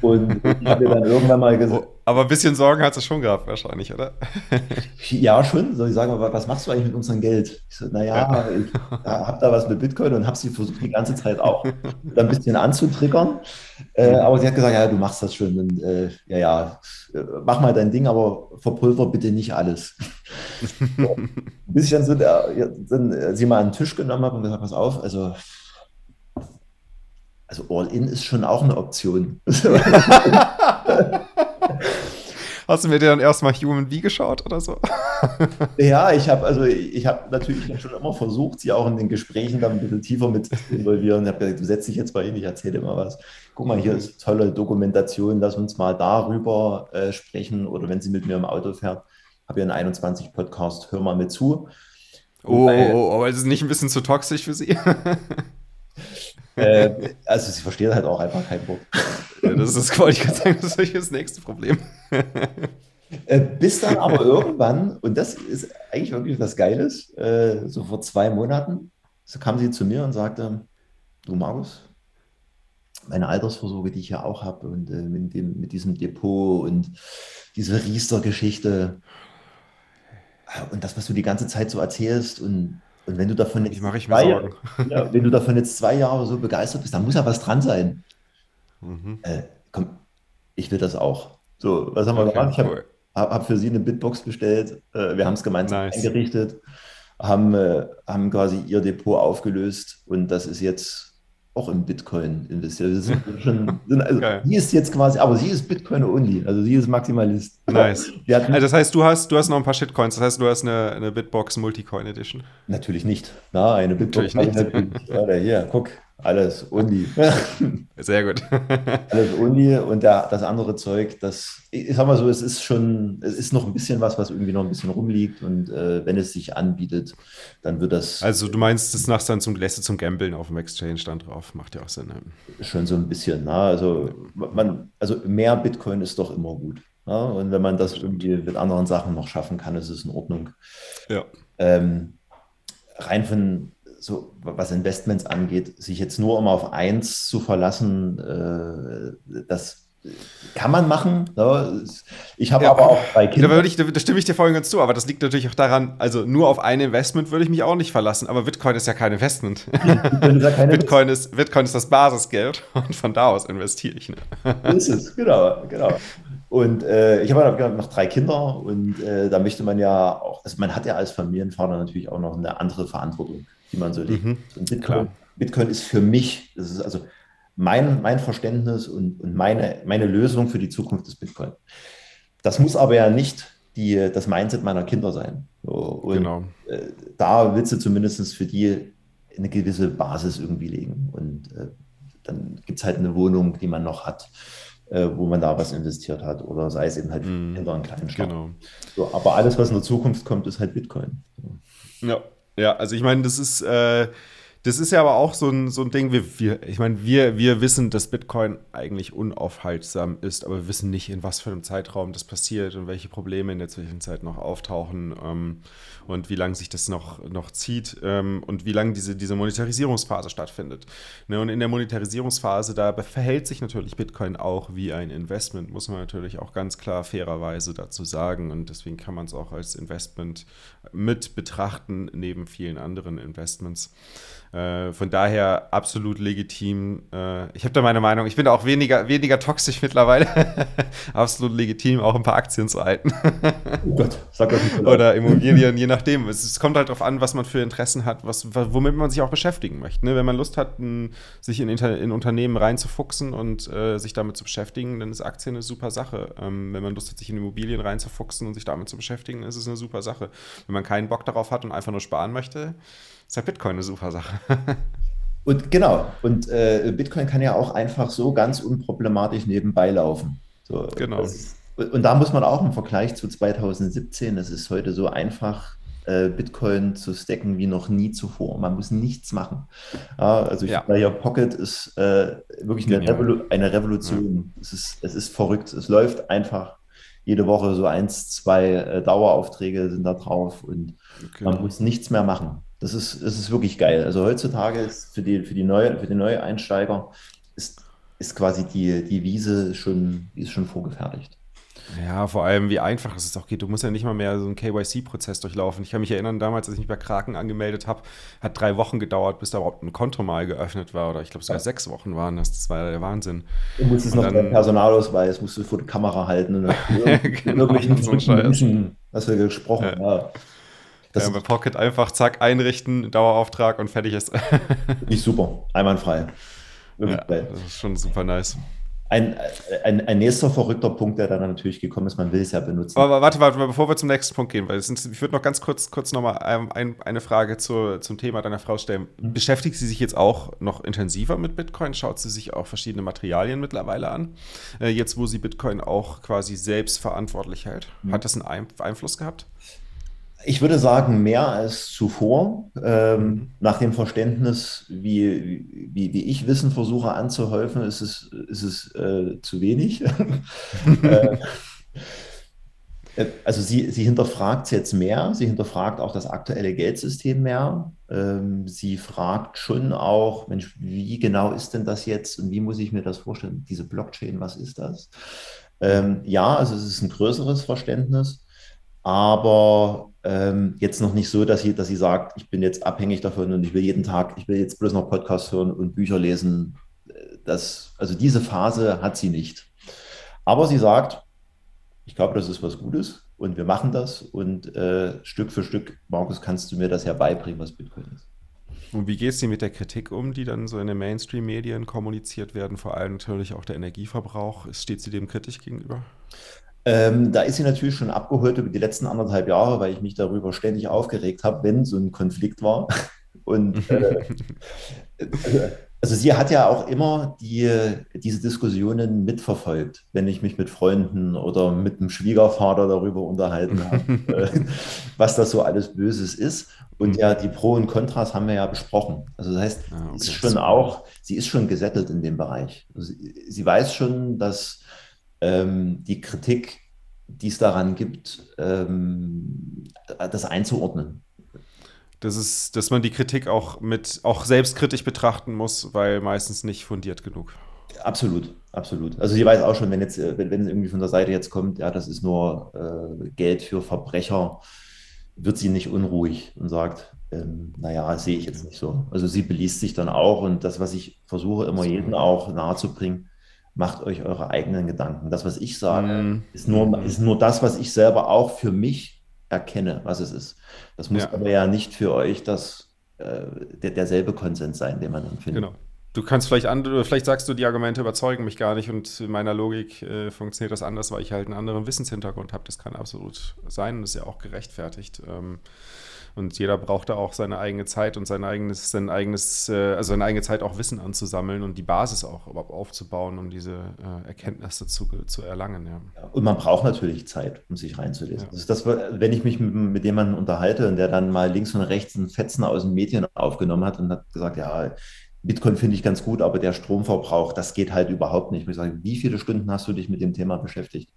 Speaker 1: Und ich habe dann irgendwann mal gesagt.
Speaker 2: Aber ein bisschen Sorgen hat es schon gehabt, wahrscheinlich, oder?
Speaker 1: ja, schon. Soll ich sagen, was machst du eigentlich mit unserem Geld? Ich so, naja, ja. ich habe da was mit Bitcoin und habe sie versucht, die ganze Zeit auch ein bisschen anzutriggern. Äh, aber sie hat gesagt, ja, du machst das schon. Und, äh, ja, ja, mach mal dein Ding, aber verpulver bitte nicht alles. so, bis ich dann so der, dann, äh, sie mal an den Tisch genommen habe und gesagt, pass auf, also also All-In ist schon auch eine Option.
Speaker 2: Hast du mir dann erstmal Human V geschaut oder so?
Speaker 1: ja, ich habe also ich habe natürlich schon immer versucht, sie auch in den Gesprächen dann ein bisschen tiefer mit zu involvieren. Ich habe gesagt, du setzt dich jetzt bei Ihnen, ich erzähle dir mal was. Guck mal, hier ist tolle Dokumentation, lass uns mal darüber äh, sprechen. Oder wenn sie mit mir im Auto fährt, habe ich einen 21 Podcast, hör mal mit zu.
Speaker 2: Oh, oh, oh, aber ist es nicht ein bisschen zu toxisch für Sie?
Speaker 1: Äh, also sie versteht halt auch einfach kein Wort.
Speaker 2: Ja, das ist, wollte ich gerade sagen, das ist das nächste Problem.
Speaker 1: äh, bis dann aber irgendwann, und das ist eigentlich wirklich was Geiles, äh, so vor zwei Monaten, so kam sie zu mir und sagte, du Markus, meine Altersvorsorge, die ich ja auch habe und äh, mit, dem, mit diesem Depot und diese Riester-Geschichte äh, und das, was du die ganze Zeit so erzählst und und wenn du davon jetzt,
Speaker 2: zwei, Sorgen.
Speaker 1: Ja, wenn du davon jetzt zwei Jahre so begeistert bist, dann muss ja was dran sein. Mhm. Äh, komm, ich will das auch. So, was haben wir okay, gemacht? Ich habe hab für sie eine Bitbox bestellt. Äh, wir haben es gemeinsam nice. eingerichtet, haben, äh, haben quasi ihr Depot aufgelöst und das ist jetzt auch in Bitcoin investiert. Sind schon, sind also, sie ist jetzt quasi, aber sie ist Bitcoin-only, also sie ist Maximalist.
Speaker 2: Nice. also das heißt, du hast, du hast noch ein paar Shitcoins, das heißt, du hast eine, eine Bitbox Multicoin Edition.
Speaker 1: Natürlich nicht. Na, eine Bitbox. Natürlich nicht. Natürlich. Hier, guck, alles Uni.
Speaker 2: Sehr gut.
Speaker 1: Alles Uni und der, das andere Zeug, das, ich sag mal so, es ist schon, es ist noch ein bisschen was, was irgendwie noch ein bisschen rumliegt und äh, wenn es sich anbietet, dann wird das.
Speaker 2: Also du meinst, das nachher dann zum Lässt zum Gambeln auf dem Exchange dann drauf, macht ja auch Sinn.
Speaker 1: Ne? Schon so ein bisschen, na, also man, also mehr Bitcoin ist doch immer gut. Na? Und wenn man das irgendwie mit anderen Sachen noch schaffen kann, ist es in Ordnung.
Speaker 2: Ja.
Speaker 1: Ähm, rein von so was Investments angeht, sich jetzt nur um auf eins zu verlassen, äh, das kann man machen. Ne? Ich habe ja, aber auch bei
Speaker 2: Kindern. Da, da, stimme ich dir vorhin ganz zu, aber das liegt natürlich auch daran, also nur auf ein Investment würde ich mich auch nicht verlassen, aber Bitcoin ist ja kein Investment. Ist ja Bitcoin, ist, Bitcoin ist das Basisgeld und von da aus investiere ich. Ne?
Speaker 1: Ist es, genau, genau. Und äh, ich habe noch drei Kinder und äh, da möchte man ja auch, also man hat ja als Familienvater natürlich auch noch eine andere Verantwortung die man so legt. Mhm, und Bitcoin, Bitcoin, ist für mich, das ist also mein, mein Verständnis und, und meine, meine Lösung für die Zukunft des Bitcoin. Das muss aber ja nicht die, das Mindset meiner Kinder sein. Und genau. äh, da willst du zumindest für die eine gewisse Basis irgendwie legen. Und äh, dann gibt es halt eine Wohnung, die man noch hat, äh, wo man da was investiert hat. Oder sei es eben halt mm, hinter einen kleinen Start. Genau. So, aber alles, was in der Zukunft kommt, ist halt Bitcoin.
Speaker 2: Ja, ja, also ich meine, das ist, äh, das ist ja aber auch so ein, so ein Ding, wir, wir, ich meine, wir, wir wissen, dass Bitcoin eigentlich unaufhaltsam ist, aber wir wissen nicht, in was für einem Zeitraum das passiert und welche Probleme in der Zwischenzeit noch auftauchen ähm, und wie lange sich das noch, noch zieht ähm, und wie lange diese, diese Monetarisierungsphase stattfindet. Ne, und in der Monetarisierungsphase, da verhält sich natürlich Bitcoin auch wie ein Investment, muss man natürlich auch ganz klar fairerweise dazu sagen. Und deswegen kann man es auch als Investment mit betrachten, neben vielen anderen Investments. Äh, von daher absolut legitim. Äh, ich habe da meine Meinung. Ich bin auch weniger, weniger toxisch mittlerweile. absolut legitim, auch ein paar Aktien zu halten. oh Gott, sag das nicht. Oder Immobilien, je nachdem. Es, es, kommt halt darauf an, was man für Interessen hat, was, womit man sich auch beschäftigen möchte. Ne? Wenn man Lust hat, ein, sich in, in, Unternehmen reinzufuchsen und äh, sich damit zu beschäftigen, dann ist Aktien eine super Sache. Ähm, wenn man Lust hat, sich in Immobilien reinzufuchsen und sich damit zu beschäftigen, ist es eine super Sache. Wenn man keinen Bock darauf hat und einfach nur sparen möchte, ist ja Bitcoin eine super Sache.
Speaker 1: und genau, und äh, Bitcoin kann ja auch einfach so ganz unproblematisch nebenbei laufen. So,
Speaker 2: genau.
Speaker 1: Das, und da muss man auch im Vergleich zu 2017, es ist heute so einfach, äh, Bitcoin zu stacken wie noch nie zuvor. Man muss nichts machen. Ja, also ich ja. hier Pocket ist äh, wirklich eine, Revolu eine Revolution. Ja. Es, ist, es ist verrückt. Es läuft einfach jede Woche so eins, zwei äh, Daueraufträge sind da drauf und okay. man muss nichts mehr machen. Das ist, das ist wirklich geil. Also heutzutage ist für die, für die neue, für die neue Einsteiger ist, ist quasi die, die Wiese schon, die ist schon vorgefertigt.
Speaker 2: Ja, vor allem, wie einfach es auch geht. Du musst ja nicht mal mehr so einen KYC-Prozess durchlaufen. Ich kann mich erinnern, damals, als ich mich bei Kraken angemeldet habe, hat drei Wochen gedauert, bis da überhaupt ein Konto mal geöffnet war. Oder ich glaube, sogar ja. sechs Wochen waren das. Das war ja der Wahnsinn.
Speaker 1: Du musstest noch dann, Personalausweis, musst du vor der Kamera halten und genau, irgendwelchen so Menschen, was wir gesprochen haben. Ja.
Speaker 2: Das ja, bei Pocket einfach zack, einrichten, Dauerauftrag und fertig ist.
Speaker 1: Nicht super, einwandfrei.
Speaker 2: Ja, das ist schon super nice.
Speaker 1: Ein, ein, ein, nächster verrückter Punkt, der dann natürlich gekommen ist, man will es ja benutzen.
Speaker 2: Aber warte, warte, bevor wir zum nächsten Punkt gehen, weil sind, ich würde noch ganz kurz, kurz nochmal ein, eine Frage zu, zum Thema deiner Frau stellen. Mhm. Beschäftigt sie sich jetzt auch noch intensiver mit Bitcoin? Schaut sie sich auch verschiedene Materialien mittlerweile an? Äh, jetzt, wo sie Bitcoin auch quasi selbst verantwortlich hält. Mhm. Hat das einen Einfluss gehabt?
Speaker 1: Ich würde sagen, mehr als zuvor. Ähm, nach dem Verständnis, wie, wie, wie ich Wissen versuche anzuhäufen, ist es, ist es äh, zu wenig. äh, also sie, sie hinterfragt es jetzt mehr, sie hinterfragt auch das aktuelle Geldsystem mehr. Ähm, sie fragt schon auch, Mensch, wie genau ist denn das jetzt und wie muss ich mir das vorstellen? Diese Blockchain, was ist das? Ähm, ja, also es ist ein größeres Verständnis aber ähm, jetzt noch nicht so, dass sie, dass sie sagt, ich bin jetzt abhängig davon und ich will jeden Tag, ich will jetzt bloß noch Podcasts hören und Bücher lesen. Das, also diese Phase hat sie nicht. Aber sie sagt, ich glaube, das ist was Gutes und wir machen das und äh, Stück für Stück, Markus, kannst du mir das ja beibringen, was Bitcoin ist.
Speaker 2: Und wie geht sie mit der Kritik um, die dann so in den Mainstream-Medien kommuniziert werden, vor allem natürlich auch der Energieverbrauch? Steht sie dem kritisch gegenüber?
Speaker 1: Ähm, da ist sie natürlich schon abgeholt über die letzten anderthalb Jahre, weil ich mich darüber ständig aufgeregt habe, wenn so ein Konflikt war. Und äh, also sie hat ja auch immer die, diese Diskussionen mitverfolgt, wenn ich mich mit Freunden oder mit dem Schwiegervater darüber unterhalten habe, äh, was das so alles Böses ist. Und ja, die Pro und Kontras haben wir ja besprochen. Also das heißt, ah, okay. ist schon auch, sie ist schon gesettelt in dem Bereich. Also sie, sie weiß schon, dass ähm, die Kritik, die es daran gibt, ähm, das einzuordnen.
Speaker 2: Das ist, dass man die Kritik auch mit auch selbstkritisch betrachten muss, weil meistens nicht fundiert genug.
Speaker 1: Absolut, absolut. Also sie weiß auch schon, wenn jetzt, wenn, wenn irgendwie von der Seite jetzt kommt, ja, das ist nur äh, Geld für Verbrecher, wird sie nicht unruhig und sagt, ähm, naja, sehe ich jetzt nicht so. Also sie beliest sich dann auch und das, was ich versuche, immer jedem auch nahezubringen, macht euch eure eigenen Gedanken. Das, was ich sage, mm. ist, nur, ist nur das, was ich selber auch für mich erkenne, was es ist. Das muss ja. aber ja nicht für euch das, äh, der, derselbe Konsens sein, den man dann findet. Genau.
Speaker 2: Du kannst vielleicht andere, vielleicht sagst du, die Argumente überzeugen mich gar nicht und in meiner Logik äh, funktioniert das anders, weil ich halt einen anderen Wissenshintergrund habe. Das kann absolut sein und ist ja auch gerechtfertigt. Ähm, und jeder braucht da auch seine eigene Zeit und sein eigenes, sein eigenes, äh, also seine eigene Zeit auch Wissen anzusammeln und die Basis auch aufzubauen, um diese äh, Erkenntnisse zu, zu erlangen. Ja.
Speaker 1: Und man braucht natürlich Zeit, um sich reinzulesen. Ja. Das das, wenn ich mich mit, mit jemandem unterhalte und der dann mal links und rechts einen Fetzen aus den Medien aufgenommen hat und hat gesagt, ja, Bitcoin finde ich ganz gut, aber der Stromverbrauch, das geht halt überhaupt nicht. Ich sage, wie viele Stunden hast du dich mit dem Thema beschäftigt?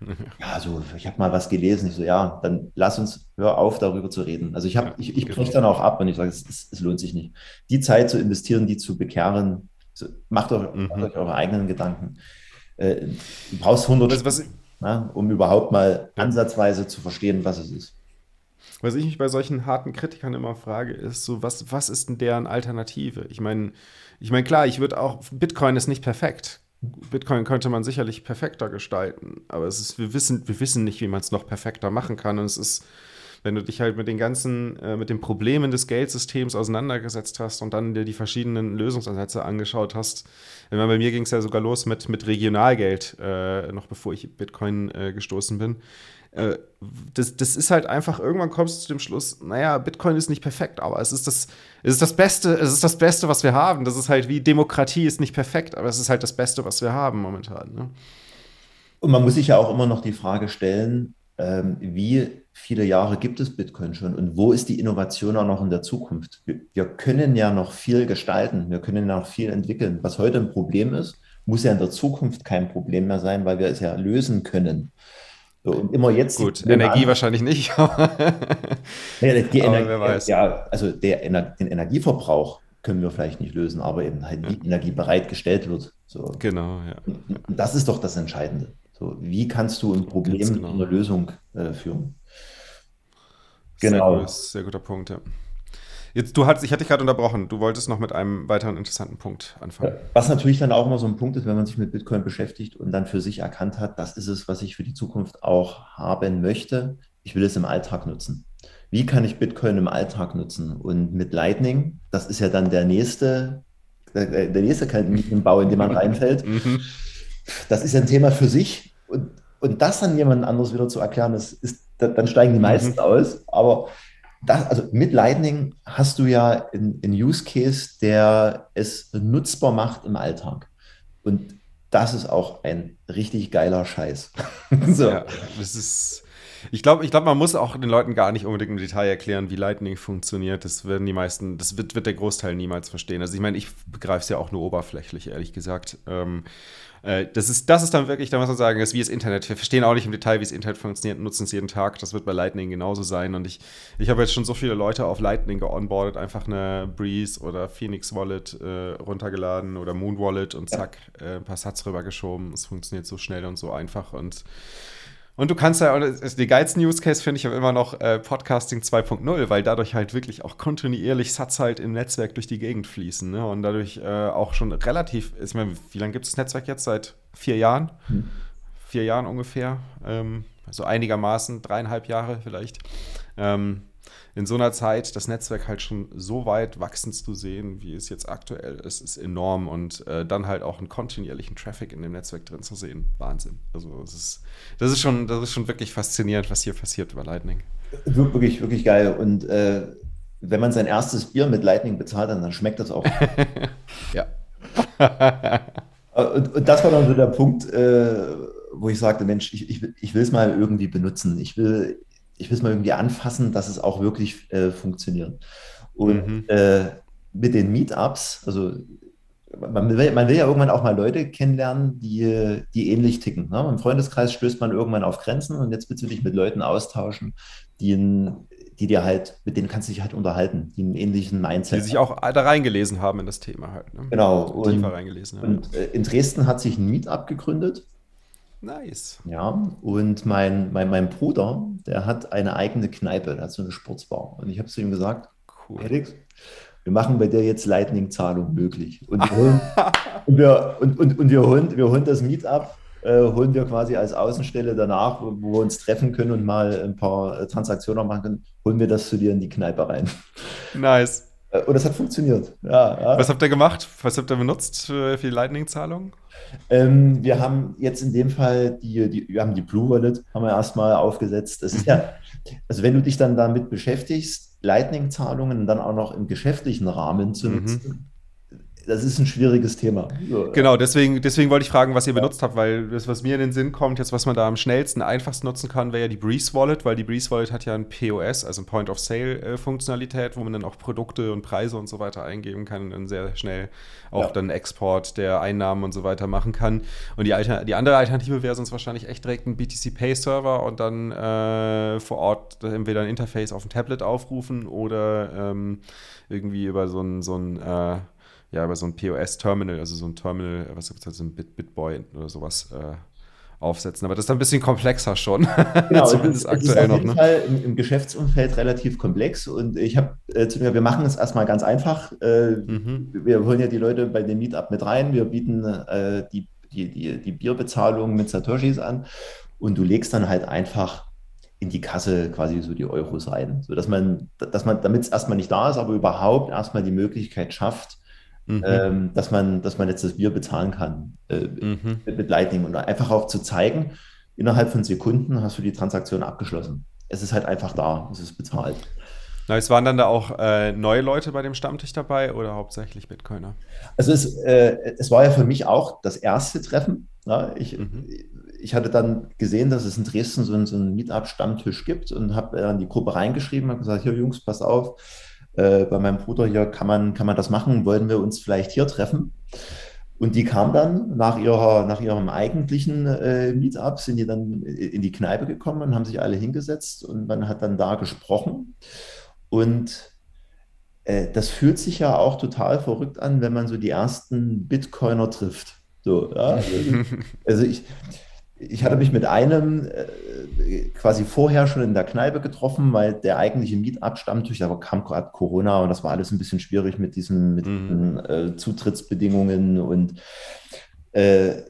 Speaker 1: Ja, so, ich habe mal was gelesen. Ich so, ja, dann lass uns, hör auf, darüber zu reden. Also ich habe, ich, ich breche dann auch ab und ich sage, es, es, es, lohnt sich nicht. Die Zeit zu investieren, die zu bekehren, so, macht, euch, mhm. macht euch eure eigenen Gedanken. Äh, du brauchst 100 was, was, na, um überhaupt mal ansatzweise zu verstehen, was es ist.
Speaker 2: Was ich mich bei solchen harten Kritikern immer frage, ist so, was, was ist denn deren Alternative? Ich meine, ich meine, klar, ich würde auch, Bitcoin ist nicht perfekt. Bitcoin könnte man sicherlich perfekter gestalten, aber es ist, wir wissen, wir wissen nicht, wie man es noch perfekter machen kann. Und es ist, wenn du dich halt mit den ganzen, äh, mit den Problemen des Geldsystems auseinandergesetzt hast und dann dir die verschiedenen Lösungsansätze angeschaut hast. Bei mir ging es ja sogar los mit, mit Regionalgeld, äh, noch bevor ich Bitcoin äh, gestoßen bin. Äh, das, das ist halt einfach, irgendwann kommst du zu dem Schluss, naja, Bitcoin ist nicht perfekt, aber es ist das, es ist das Beste, es ist das Beste, was wir haben. Das ist halt wie Demokratie ist nicht perfekt, aber es ist halt das Beste, was wir haben momentan. Ne?
Speaker 1: Und man muss sich ja auch immer noch die Frage stellen, ähm, wie viele Jahre gibt es Bitcoin schon und wo ist die Innovation auch noch in der Zukunft? Wir, wir können ja noch viel gestalten, wir können ja noch viel entwickeln. Was heute ein Problem ist, muss ja in der Zukunft kein Problem mehr sein, weil wir es ja lösen können. So, und immer jetzt.
Speaker 2: Gut, Energie an, wahrscheinlich nicht.
Speaker 1: nee, die Ener wer weiß. Ja, also der, den Energieverbrauch können wir vielleicht nicht lösen, aber eben halt ja. die Energie bereitgestellt wird. So.
Speaker 2: Genau, ja.
Speaker 1: Und das ist doch das Entscheidende. So, wie kannst du ein Problem genau. in eine Lösung äh, führen?
Speaker 2: Genau. Sehr, sehr guter Punkt, ja. Jetzt, du hattest, ich hatte dich gerade unterbrochen. Du wolltest noch mit einem weiteren interessanten Punkt anfangen.
Speaker 1: Was natürlich dann auch immer so ein Punkt ist, wenn man sich mit Bitcoin beschäftigt und dann für sich erkannt hat, das ist es, was ich für die Zukunft auch haben möchte. Ich will es im Alltag nutzen. Wie kann ich Bitcoin im Alltag nutzen? Und mit Lightning, das ist ja dann der nächste, der, der nächste Kantenbau, in den man reinfällt. Mhm. Das ist ja ein Thema für sich. Und, und das dann jemand anderes wieder zu erklären, ist, ist dann steigen die meisten mhm. aus. Aber das, also mit Lightning hast du ja einen Use Case, der es nutzbar macht im Alltag. Und das ist auch ein richtig geiler Scheiß.
Speaker 2: so. Ja, das ist. Ich glaube, ich glaub, man muss auch den Leuten gar nicht unbedingt im Detail erklären, wie Lightning funktioniert. Das werden die meisten, das wird, wird der Großteil niemals verstehen. Also ich meine, ich begreife es ja auch nur oberflächlich, ehrlich gesagt. Ähm, äh, das, ist, das ist dann wirklich, da muss man sagen, das ist wie das Internet. Wir verstehen auch nicht im Detail, wie das Internet funktioniert, nutzen es jeden Tag. Das wird bei Lightning genauso sein. Und ich, ich habe jetzt schon so viele Leute auf Lightning geonboardet, einfach eine Breeze oder Phoenix Wallet äh, runtergeladen oder Moon Wallet und zack, äh, ein paar Satz rübergeschoben. Es funktioniert so schnell und so einfach. Und und du kannst ja, die geilsten Use Case finde ich aber immer noch äh, Podcasting 2.0, weil dadurch halt wirklich auch kontinuierlich Satz halt im Netzwerk durch die Gegend fließen. Ne? Und dadurch äh, auch schon relativ, ich meine, wie lange gibt es das Netzwerk jetzt? Seit vier Jahren? Hm. Vier Jahren ungefähr. Ähm, also einigermaßen, dreieinhalb Jahre vielleicht. Ähm, in so einer Zeit das Netzwerk halt schon so weit wachsen zu sehen, wie es jetzt aktuell ist, ist enorm. Und äh, dann halt auch einen kontinuierlichen Traffic in dem Netzwerk drin zu sehen, Wahnsinn. Also es ist, das ist schon, das ist schon wirklich faszinierend, was hier passiert über Lightning.
Speaker 1: Wirklich, wirklich geil. Und äh, wenn man sein erstes Bier mit Lightning bezahlt, dann, dann schmeckt das auch.
Speaker 2: ja.
Speaker 1: und, und, das war dann so der Punkt, äh, wo ich sagte, Mensch, ich, ich, ich will es mal irgendwie benutzen. Ich will, ich will es mal irgendwie anfassen, dass es auch wirklich äh, funktioniert. Und mhm. äh, mit den Meetups, also man will, man will, ja irgendwann auch mal Leute kennenlernen, die, die ähnlich ticken. Ne? Im Freundeskreis stößt man irgendwann auf Grenzen und jetzt willst du dich mit Leuten austauschen, die, die dir halt, mit denen kannst du dich halt unterhalten, die einen ähnlichen Mindset
Speaker 2: Die sich auch da reingelesen haben in das Thema halt.
Speaker 1: Ne? Genau. Und, tiefer reingelesen haben. Und äh, in Dresden hat sich ein Meetup gegründet
Speaker 2: Nice.
Speaker 1: Ja, und mein, mein, mein Bruder, der hat eine eigene Kneipe, der hat so eine Sportsbar. Und ich habe zu ihm gesagt, cool. Felix, wir machen bei dir jetzt Lightning-Zahlung möglich. Und wir holen, und wir, und, und, und wir holen, wir holen das Meetup, äh, holen wir quasi als Außenstelle danach, wo, wo, wir uns treffen können und mal ein paar Transaktionen machen können, holen wir das zu dir in die Kneipe rein.
Speaker 2: Nice.
Speaker 1: Äh, und das hat funktioniert.
Speaker 2: Ja, ja. Was habt ihr gemacht? Was habt ihr benutzt für, die Lightning-Zahlung?
Speaker 1: Ähm, wir haben jetzt in dem Fall die, die, wir haben die Blue Wallet, haben wir erstmal aufgesetzt. Das ist ja, also wenn du dich dann damit beschäftigst, Lightning-Zahlungen dann auch noch im geschäftlichen Rahmen zu mhm. Das ist ein schwieriges Thema.
Speaker 2: Genau, deswegen, deswegen wollte ich fragen, was ihr ja. benutzt habt, weil das, was mir in den Sinn kommt, jetzt was man da am schnellsten, einfachsten nutzen kann, wäre ja die Breeze Wallet, weil die Breeze Wallet hat ja ein POS, also ein Point of Sale äh, wo man dann auch Produkte und Preise und so weiter eingeben kann und dann sehr schnell auch ja. dann Export der Einnahmen und so weiter machen kann. Und die, Alter, die andere Alternative wäre sonst wahrscheinlich echt direkt ein BTC Pay Server und dann äh, vor Ort entweder ein Interface auf dem Tablet aufrufen oder ähm, irgendwie über so ein, so ein äh, ja, über so ein POS-Terminal, also so ein Terminal, was gibt es so ein Bit Bitboy oder sowas äh, aufsetzen. Aber das ist ein bisschen komplexer schon.
Speaker 1: Genau, Zumindest es, aktuell ist auf jeden noch. Ne? Fall im, im, Geschäftsumfeld relativ komplex und ich habe äh, zu mir, wir machen es erstmal ganz einfach. Äh, mhm. Wir holen ja die Leute bei dem Meetup mit rein, wir bieten äh, die, die, die, die Bierbezahlung mit Satoshis an und du legst dann halt einfach in die Kasse quasi so die Euros rein, sodass man, dass man, damit es erstmal nicht da ist, aber überhaupt erstmal die Möglichkeit schafft, Mhm. Ähm, dass, man, dass man jetzt das Bier bezahlen kann äh, mhm. mit, mit Lightning und einfach auch zu zeigen, innerhalb von Sekunden hast du die Transaktion abgeschlossen. Es ist halt einfach da, es ist bezahlt.
Speaker 2: es waren dann da auch äh, neue Leute bei dem Stammtisch dabei oder hauptsächlich Bitcoiner?
Speaker 1: Also es, äh, es war ja für mich auch das erste Treffen. Ja, ich, mhm. ich hatte dann gesehen, dass es in Dresden so einen, so einen Meetup-Stammtisch gibt und habe dann die Gruppe reingeschrieben und gesagt, hier Jungs, pass auf, äh, bei meinem Bruder hier kann man, kann man das machen, wollen wir uns vielleicht hier treffen? Und die kam dann nach, ihrer, nach ihrem eigentlichen äh, Meetup, sind die dann in die Kneipe gekommen und haben sich alle hingesetzt und man hat dann da gesprochen. Und äh, das fühlt sich ja auch total verrückt an, wenn man so die ersten Bitcoiner trifft. So, ja? Also ich, ich hatte mich mit einem äh, quasi vorher schon in der Kneipe getroffen, weil der eigentliche Meetup-Stammtisch, da kam gerade Corona und das war alles ein bisschen schwierig mit diesen, mit mhm. diesen äh, Zutrittsbedingungen und äh,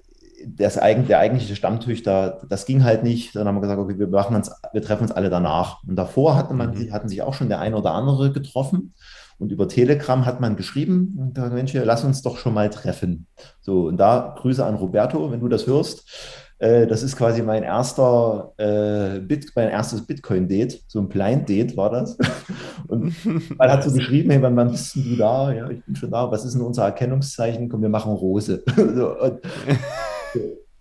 Speaker 1: das der eigentliche Stammtisch, da, das ging halt nicht. Dann haben wir gesagt, okay, wir, machen uns, wir treffen uns alle danach. Und davor hatte man, mhm. hatten sich auch schon der eine oder andere getroffen. Und über Telegram hat man geschrieben, und da, Mensch, lass uns doch schon mal treffen. So, und da Grüße an Roberto, wenn du das hörst. Äh, das ist quasi mein erster äh, Bit, mein erstes Bitcoin-Date, so ein Blind-Date war das. Und man hat so geschrieben, hey, wann, wann bist du da? Ja, ich bin schon da. Was ist denn unser Erkennungszeichen? Komm, wir machen Rose. so, und,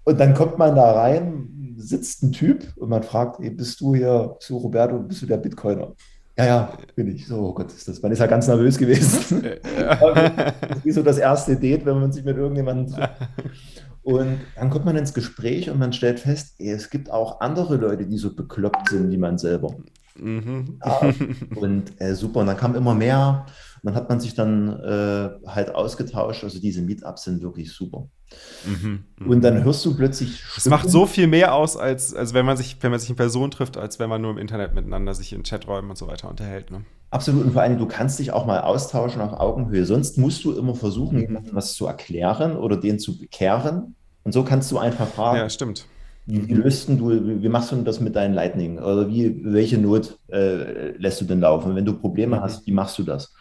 Speaker 1: und, dann kommt man da rein, sitzt ein Typ und man fragt, hey, bist du hier, bist du Roberto, bist du der Bitcoiner? Ja, ja, bin ich. So, oh Gott, ist das. Man ist ja ganz nervös gewesen. das ist wie so das erste Date, wenn man sich mit irgendjemandem trifft. Und dann kommt man ins Gespräch und man stellt fest, es gibt auch andere Leute, die so bekloppt sind wie man selber. Mhm. Ja, und äh, super, und dann kam immer mehr. Dann hat man sich dann äh, halt ausgetauscht. Also diese Meetups sind wirklich super. Mhm, mh. Und dann hörst du plötzlich.
Speaker 2: Es macht so viel mehr aus, als, als wenn man sich, wenn man sich in Person trifft, als wenn man nur im Internet miteinander sich in Chaträumen und so weiter unterhält. Ne?
Speaker 1: Absolut. Und vor allem, du kannst dich auch mal austauschen auf Augenhöhe. Sonst musst du immer versuchen, mhm. jemandem was zu erklären oder den zu bekehren. Und so kannst du einfach fragen.
Speaker 2: Ja, stimmt.
Speaker 1: Wie, wie löst du, wie machst du das mit deinen Lightning? Oder wie, welche Not äh, lässt du denn laufen? Wenn du Probleme mhm. hast, wie machst du das?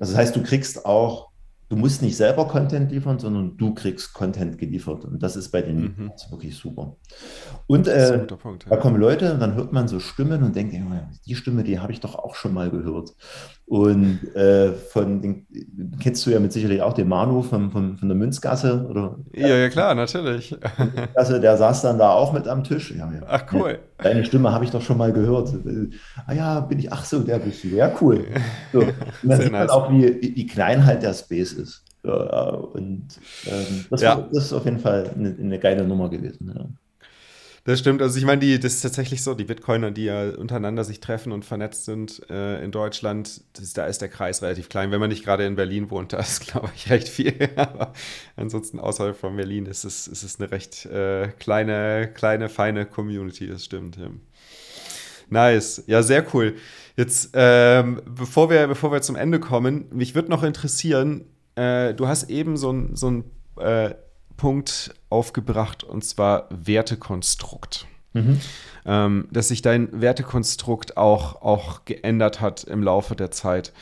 Speaker 1: Das heißt, du kriegst auch du musst nicht selber Content liefern, sondern du kriegst Content geliefert. Und das ist bei den mhm. wirklich super. Und äh, Punkt, ja. da kommen Leute, und dann hört man so Stimmen und denkt, die Stimme, die habe ich doch auch schon mal gehört. Und äh, von den, kennst du ja mit Sicherheit auch den Manu von, von, von der Münzgasse, oder?
Speaker 2: Ja, ja, klar, natürlich.
Speaker 1: Also der saß dann da auch mit am Tisch. Ja, ja.
Speaker 2: Ach, cool.
Speaker 1: Deine Stimme habe ich doch schon mal gehört. Ah ja, bin ich, ach so, der bist du. Ja, cool. So. Und dann sieht nice. man auch, wie, wie klein halt der Space ist. Ja, und ähm, das, ja. das, ist auf jeden Fall eine, eine geile Nummer gewesen. Ja.
Speaker 2: Das stimmt. Also ich meine, die, das ist tatsächlich so, die Bitcoiner, die ja untereinander sich treffen und vernetzt sind äh, in Deutschland, das, da ist der Kreis relativ klein. Wenn man nicht gerade in Berlin wohnt, da ist, glaube ich, recht viel. Aber ansonsten außerhalb von Berlin ist es, ist es eine recht äh, kleine, kleine, feine Community, das stimmt. Ja. Nice. Ja, sehr cool. Jetzt, ähm, bevor, wir, bevor wir zum Ende kommen, mich würde noch interessieren, äh, du hast eben so ein, so ein äh, Punkt aufgebracht, und zwar Wertekonstrukt. Mhm. Ähm, dass sich dein Wertekonstrukt auch, auch geändert hat im Laufe der Zeit.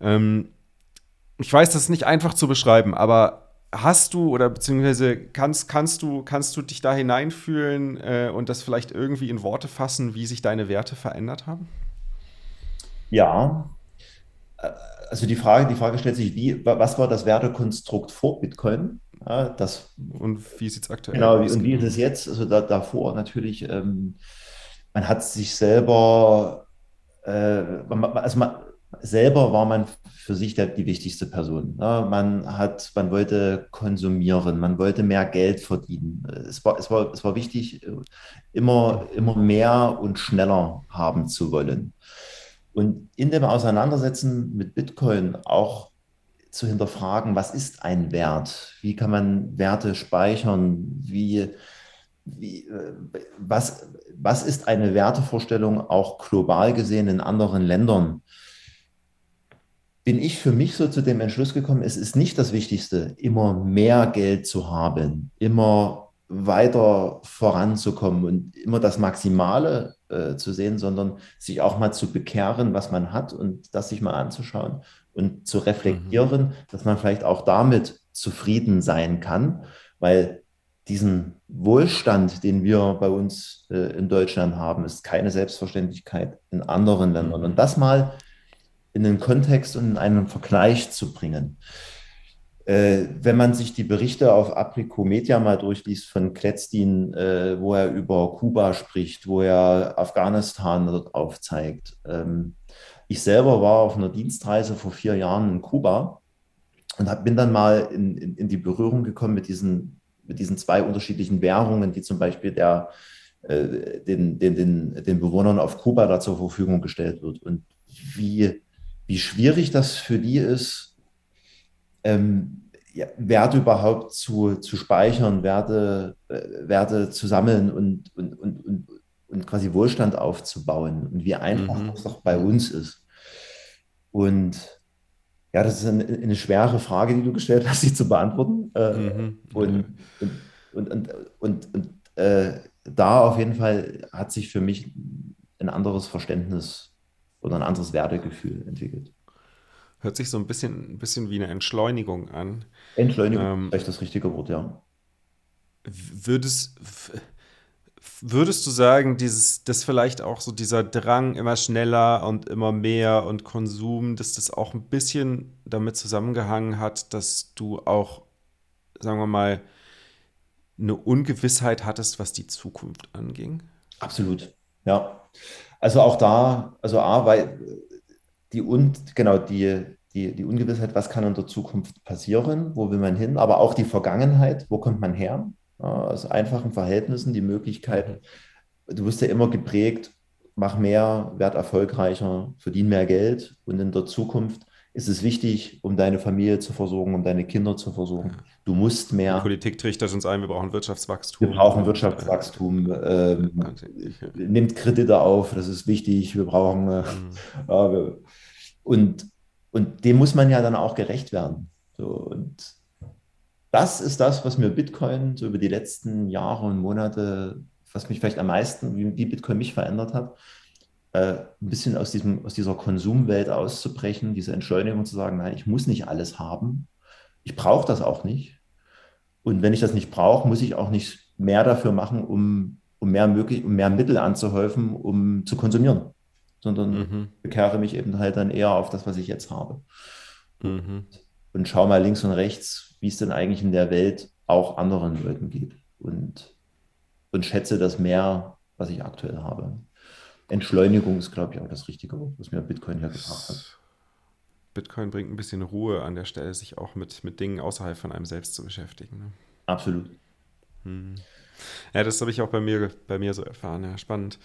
Speaker 2: Ähm, ich weiß, das ist nicht einfach zu beschreiben, aber hast du oder beziehungsweise kannst, kannst, du, kannst du dich da hineinfühlen äh, und das vielleicht irgendwie in Worte fassen, wie sich deine Werte verändert haben?
Speaker 1: Ja, also die Frage, die Frage stellt sich, wie, was war das Wertekonstrukt vor Bitcoin? Ja, das,
Speaker 2: und wie sieht es aktuell
Speaker 1: genau, aus? Genau, und wie ist es jetzt? Also da, davor natürlich, ähm, man hat sich selber, äh, also man, selber war man für sich der, die wichtigste Person. Ne? Man hat, man wollte konsumieren, man wollte mehr Geld verdienen. Es war, es war, es war wichtig, immer, immer mehr und schneller haben zu wollen. Und in dem Auseinandersetzen mit Bitcoin auch zu hinterfragen, was ist ein Wert? Wie kann man Werte speichern? Wie, wie, äh, was, was ist eine Wertevorstellung auch global gesehen in anderen Ländern? Bin ich für mich so zu dem Entschluss gekommen, es ist nicht das Wichtigste, immer mehr Geld zu haben, immer weiter voranzukommen und immer das Maximale äh, zu sehen, sondern sich auch mal zu bekehren, was man hat und das sich mal anzuschauen und zu reflektieren, mhm. dass man vielleicht auch damit zufrieden sein kann, weil diesen Wohlstand, den wir bei uns äh, in Deutschland haben, ist keine Selbstverständlichkeit in anderen Ländern. Und das mal in den Kontext und in einen Vergleich zu bringen. Äh, wenn man sich die Berichte auf Aprico Media mal durchliest von Kletzdin, äh, wo er über Kuba spricht, wo er Afghanistan dort aufzeigt. Ähm, ich selber war auf einer Dienstreise vor vier Jahren in Kuba und hab, bin dann mal in, in, in, die Berührung gekommen mit diesen, mit diesen zwei unterschiedlichen Währungen, die zum Beispiel der, äh, den, den, den, den Bewohnern auf Kuba da zur Verfügung gestellt wird. Und wie wie schwierig das für die ist, ähm, ja, Werte überhaupt zu, zu speichern, Werte, äh, Werte zu sammeln und, und, und, und, und quasi Wohlstand aufzubauen und wie einfach mhm. das doch bei uns ist. Und ja, das ist eine, eine, schwere Frage, die du gestellt hast, sie zu beantworten. Äh, mhm. Und, und, und, und, und äh, da auf jeden Fall hat sich für mich ein anderes Verständnis oder ein anderes Wertegefühl entwickelt.
Speaker 2: Hört sich so ein bisschen, ein bisschen wie eine Entschleunigung an.
Speaker 1: Entschleunigung ähm, ist vielleicht das richtige Wort, ja.
Speaker 2: Würdest, würdest du sagen, dieses, dass vielleicht auch so dieser Drang immer schneller und immer mehr und Konsum, dass das auch ein bisschen damit zusammengehangen hat, dass du auch, sagen wir mal, eine Ungewissheit hattest, was die Zukunft anging?
Speaker 1: Absolut, ja. Also auch da, also A, weil die und genau die, die, die Ungewissheit, was kann in der Zukunft passieren, wo will man hin, aber auch die Vergangenheit, wo kommt man her? Aus einfachen Verhältnissen, die Möglichkeit, du wirst ja immer geprägt, mach mehr, werd erfolgreicher, verdien mehr Geld und in der Zukunft ist es wichtig, um deine Familie zu versorgen, um deine Kinder zu versorgen. Du musst mehr.
Speaker 2: Die Politik trichtert uns ein, wir brauchen Wirtschaftswachstum.
Speaker 1: Wir brauchen Wirtschaftswachstum. Ähm, nimmt Kredite auf, das ist wichtig. Wir brauchen. Äh, mhm. äh, und, und dem muss man ja dann auch gerecht werden. So, und das ist das, was mir Bitcoin so über die letzten Jahre und Monate, was mich vielleicht am meisten, wie, wie Bitcoin mich verändert hat äh, ein bisschen aus, diesem, aus dieser Konsumwelt auszubrechen, diese Entschleunigung zu sagen, nein, ich muss nicht alles haben. Ich brauche das auch nicht. Und wenn ich das nicht brauche, muss ich auch nicht mehr dafür machen, um, um, mehr, möglich, um mehr Mittel anzuhäufen, um zu konsumieren, sondern mhm. bekehre mich eben halt dann eher auf das, was ich jetzt habe. Mhm. Und, schaue mal links und rechts, wie es denn eigentlich in der Welt auch anderen Leuten geht. Und, und schätze das mehr, was ich aktuell habe. Entschleunigung ist, glaube ich, auch das richtige Wort, was mir Bitcoin ja gebracht hat.
Speaker 2: Bitcoin bringt ein bisschen Ruhe an der Stelle, sich auch mit, mit Dingen außerhalb von einem selbst zu beschäftigen. Ne?
Speaker 1: Absolut. Hm.
Speaker 2: Ja, das habe ich auch bei mir, bei mir so erfahren. Ja, spannend.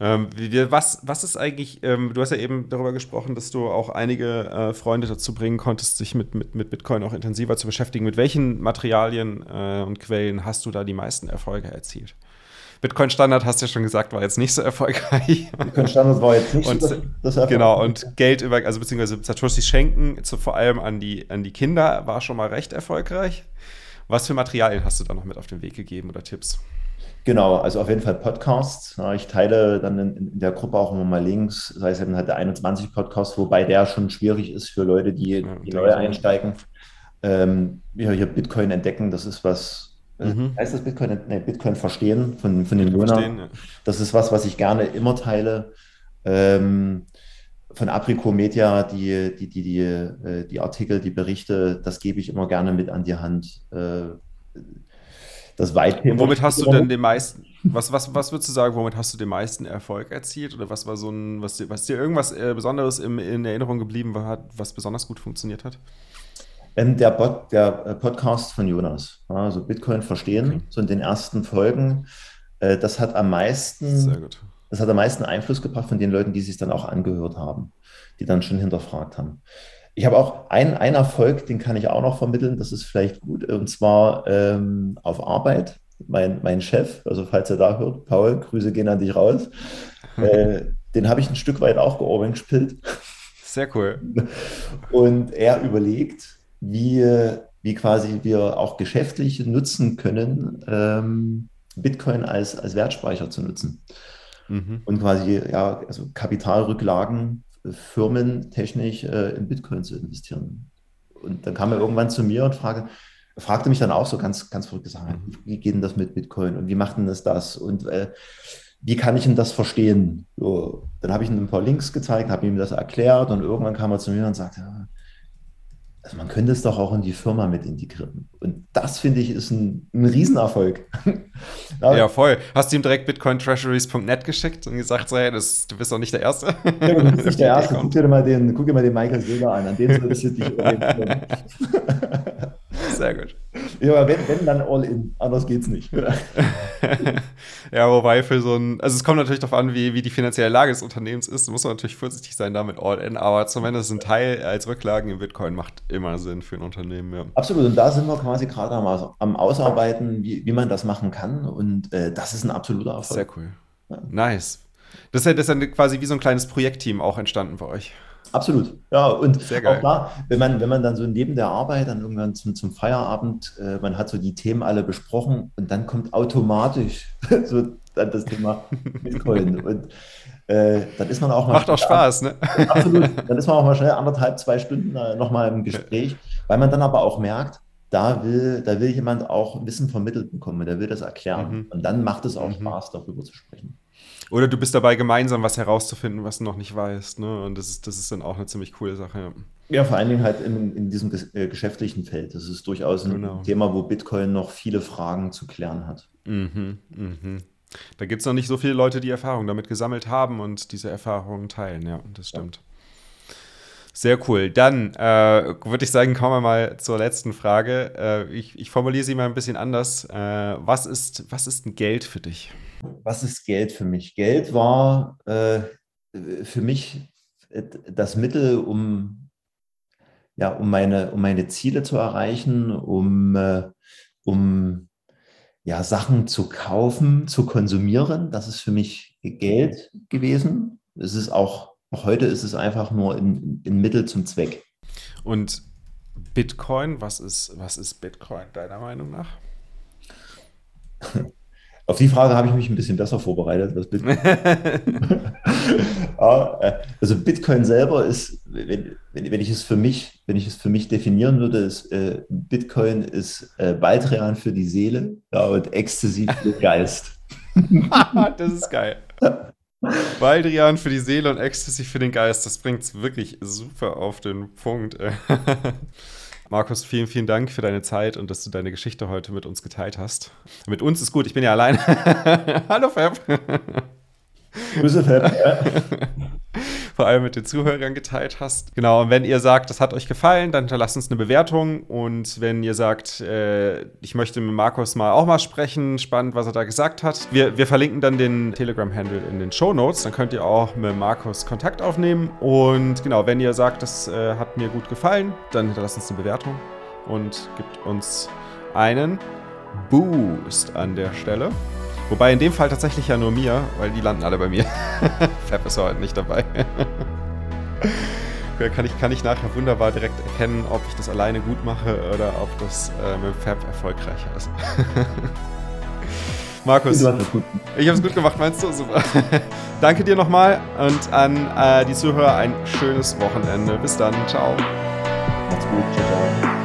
Speaker 2: Ähm, was, was ist eigentlich, ähm, du hast ja eben darüber gesprochen, dass du auch einige äh, Freunde dazu bringen konntest, sich mit, mit, mit Bitcoin auch intensiver zu beschäftigen. Mit welchen Materialien äh, und Quellen hast du da die meisten Erfolge erzielt? Bitcoin Standard, hast du ja schon gesagt, war jetzt nicht so erfolgreich.
Speaker 1: Bitcoin Standard war jetzt nicht
Speaker 2: und, so das Erfolg. Genau, und Geld über, also beziehungsweise Satoshi schenken, zu, vor allem an die, an die Kinder, war schon mal recht erfolgreich. Was für Materialien hast du da noch mit auf den Weg gegeben oder Tipps?
Speaker 1: Genau, also auf jeden Fall Podcasts. Ich teile dann in, der Gruppe auch immer mal Links, sei es eben halt der 21 Podcast, wobei der schon schwierig ist für Leute, die, die neu einsteigen. Ähm, ja, hier Bitcoin entdecken, das ist was, äh, mhm. Heißt das Bitcoin? Nee, Bitcoin verstehen von, von den Luna. Ja. Das ist was, was ich gerne immer teile. Ähm, von Aprico Media, die, die, die, die, äh, die Artikel, die Berichte, das gebe ich immer gerne mit an die Hand. Äh,
Speaker 2: das Whitepaper. Womit hast du denn den meisten, was, was, was würdest du sagen, womit hast du den meisten Erfolg erzielt? Oder was war so ein, was dir, was dir irgendwas Besonderes im, in Erinnerung geblieben war, was besonders gut funktioniert hat?
Speaker 1: Ähm, der, Pod, der äh, Podcast von Jonas, also Bitcoin verstehen, okay. so in den ersten Folgen, äh, das hat am meisten, das hat am meisten Einfluss gebracht von den Leuten, die sich dann auch angehört haben, die dann schon hinterfragt haben. Ich habe auch einen, einen Erfolg, den kann ich auch noch vermitteln, das ist vielleicht gut, und zwar ähm, auf Arbeit. Mein, mein Chef, also falls er da hört, Paul, Grüße gehen an dich raus. äh, den habe ich ein Stück weit auch georange-pillt.
Speaker 2: Sehr cool.
Speaker 1: Und er überlegt, wie, wie quasi wir auch geschäftlich nutzen können, ähm, Bitcoin als, als Wertspeicher zu nutzen. Mhm. Und quasi ja, also Kapitalrücklagen Firmen technisch äh, in Bitcoin zu investieren. Und dann kam er irgendwann zu mir und fragte, fragte mich dann auch so ganz, ganz verrückt gesagt, mhm. wie geht denn das mit Bitcoin und wie macht denn das das? Und äh, wie kann ich denn das verstehen? So, dann habe ich ihm ein paar Links gezeigt, habe ihm das erklärt und irgendwann kam er zu mir und sagte, ja, also man könnte es doch auch in die Firma mit integrieren. Und das finde ich ist ein, ein Riesenerfolg.
Speaker 2: ja, voll. Hast du ihm direkt bitcointreasuries.net geschickt und gesagt, so, hey, das, du bist doch nicht der Erste. Ja,
Speaker 1: du bist nicht der Erste. Guck dir mal den, guck dir mal den Michael Silber an. An den solltest du dich orientieren.
Speaker 2: Sehr gut.
Speaker 1: ja, wenn, wenn, dann all in. Anders geht's nicht.
Speaker 2: ja, wobei für so ein, also es kommt natürlich darauf an, wie, wie die finanzielle Lage des Unternehmens ist. Da muss man natürlich vorsichtig sein damit all in, aber zumindest ein Teil als Rücklagen im Bitcoin macht immer Sinn für ein Unternehmen. Ja.
Speaker 1: Absolut. Und da sind wir quasi gerade am, am Ausarbeiten, wie, wie man das machen kann. Und äh, das ist ein absoluter Erfolg.
Speaker 2: Sehr cool. Ja. Nice. Das ist, ja, das ist ja quasi wie so ein kleines Projektteam auch entstanden bei euch.
Speaker 1: Absolut. Ja, und Sehr geil. auch da, wenn man, wenn man dann so neben der Arbeit dann irgendwann zum, zum Feierabend, äh, man hat so die Themen alle besprochen und dann kommt automatisch so dann das Thema Bitcoin. und äh, dann ist man auch
Speaker 2: mal. Macht auch Spaß, ne?
Speaker 1: Absolut. Dann ist man auch mal schnell anderthalb, zwei Stunden äh, nochmal im Gespräch, weil man dann aber auch merkt, da will, da will jemand auch Wissen vermittelt bekommen, der will das erklären. Mhm. Und dann macht es auch mhm. Spaß, darüber zu sprechen.
Speaker 2: Oder du bist dabei, gemeinsam was herauszufinden, was du noch nicht weißt. Ne? Und das ist, das ist dann auch eine ziemlich coole Sache. Ja,
Speaker 1: ja vor allen Dingen halt in, in diesem äh, geschäftlichen Feld. Das ist durchaus ein genau. Thema, wo Bitcoin noch viele Fragen zu klären hat.
Speaker 2: Mhm, mhm. Da gibt es noch nicht so viele Leute, die Erfahrung damit gesammelt haben und diese Erfahrungen teilen. Ja, das stimmt. Ja. Sehr cool. Dann äh, würde ich sagen, kommen wir mal zur letzten Frage. Äh, ich, ich, formuliere sie mal ein bisschen anders. Äh, was, ist, was ist ein Geld für dich?
Speaker 1: Was ist Geld für mich? Geld war äh, für mich das Mittel, um, ja, um, meine, um meine Ziele zu erreichen, um, äh, um ja, Sachen zu kaufen, zu konsumieren. Das ist für mich Geld gewesen. Es ist auch heute ist es einfach nur ein, ein Mittel zum Zweck.
Speaker 2: Und Bitcoin, was ist, was ist Bitcoin deiner Meinung nach?
Speaker 1: Auf die Frage habe ich mich ein bisschen besser vorbereitet, was Bitcoin. Äh, also Bitcoin selber ist, wenn, wenn, wenn, ich es für mich, wenn ich es für mich definieren würde, ist äh, Bitcoin ist äh, Baldrian für die Seele ja, und Ecstasy für den Geist.
Speaker 2: das ist geil. Baldrian für die Seele und Ecstasy für den Geist. Das bringt es wirklich super auf den Punkt. Markus, vielen, vielen Dank für deine Zeit und dass du deine Geschichte heute mit uns geteilt hast. Mit uns ist gut, ich bin ja allein. Hallo Fab. Grüße Fab. Vor allem mit den Zuhörern geteilt hast. Genau, und wenn ihr sagt, das hat euch gefallen, dann hinterlasst uns eine Bewertung. Und wenn ihr sagt, äh, ich möchte mit Markus mal auch mal sprechen, spannend, was er da gesagt hat, wir, wir verlinken dann den Telegram-Handle in den Show Notes. Dann könnt ihr auch mit Markus Kontakt aufnehmen. Und genau, wenn ihr sagt, das äh, hat mir gut gefallen, dann hinterlasst uns eine Bewertung und gibt uns einen Boost an der Stelle. Wobei in dem Fall tatsächlich ja nur mir, weil die landen alle bei mir. Fab ist heute nicht dabei. kann, ich, kann ich nachher wunderbar direkt erkennen, ob ich das alleine gut mache oder ob das äh, mit Fab erfolgreicher ist. Markus, ich habe es gut gemacht, meinst du? Super. Danke dir nochmal und an äh, die Zuhörer ein schönes Wochenende. Bis dann. Ciao. Macht's gut. Ciao, ciao.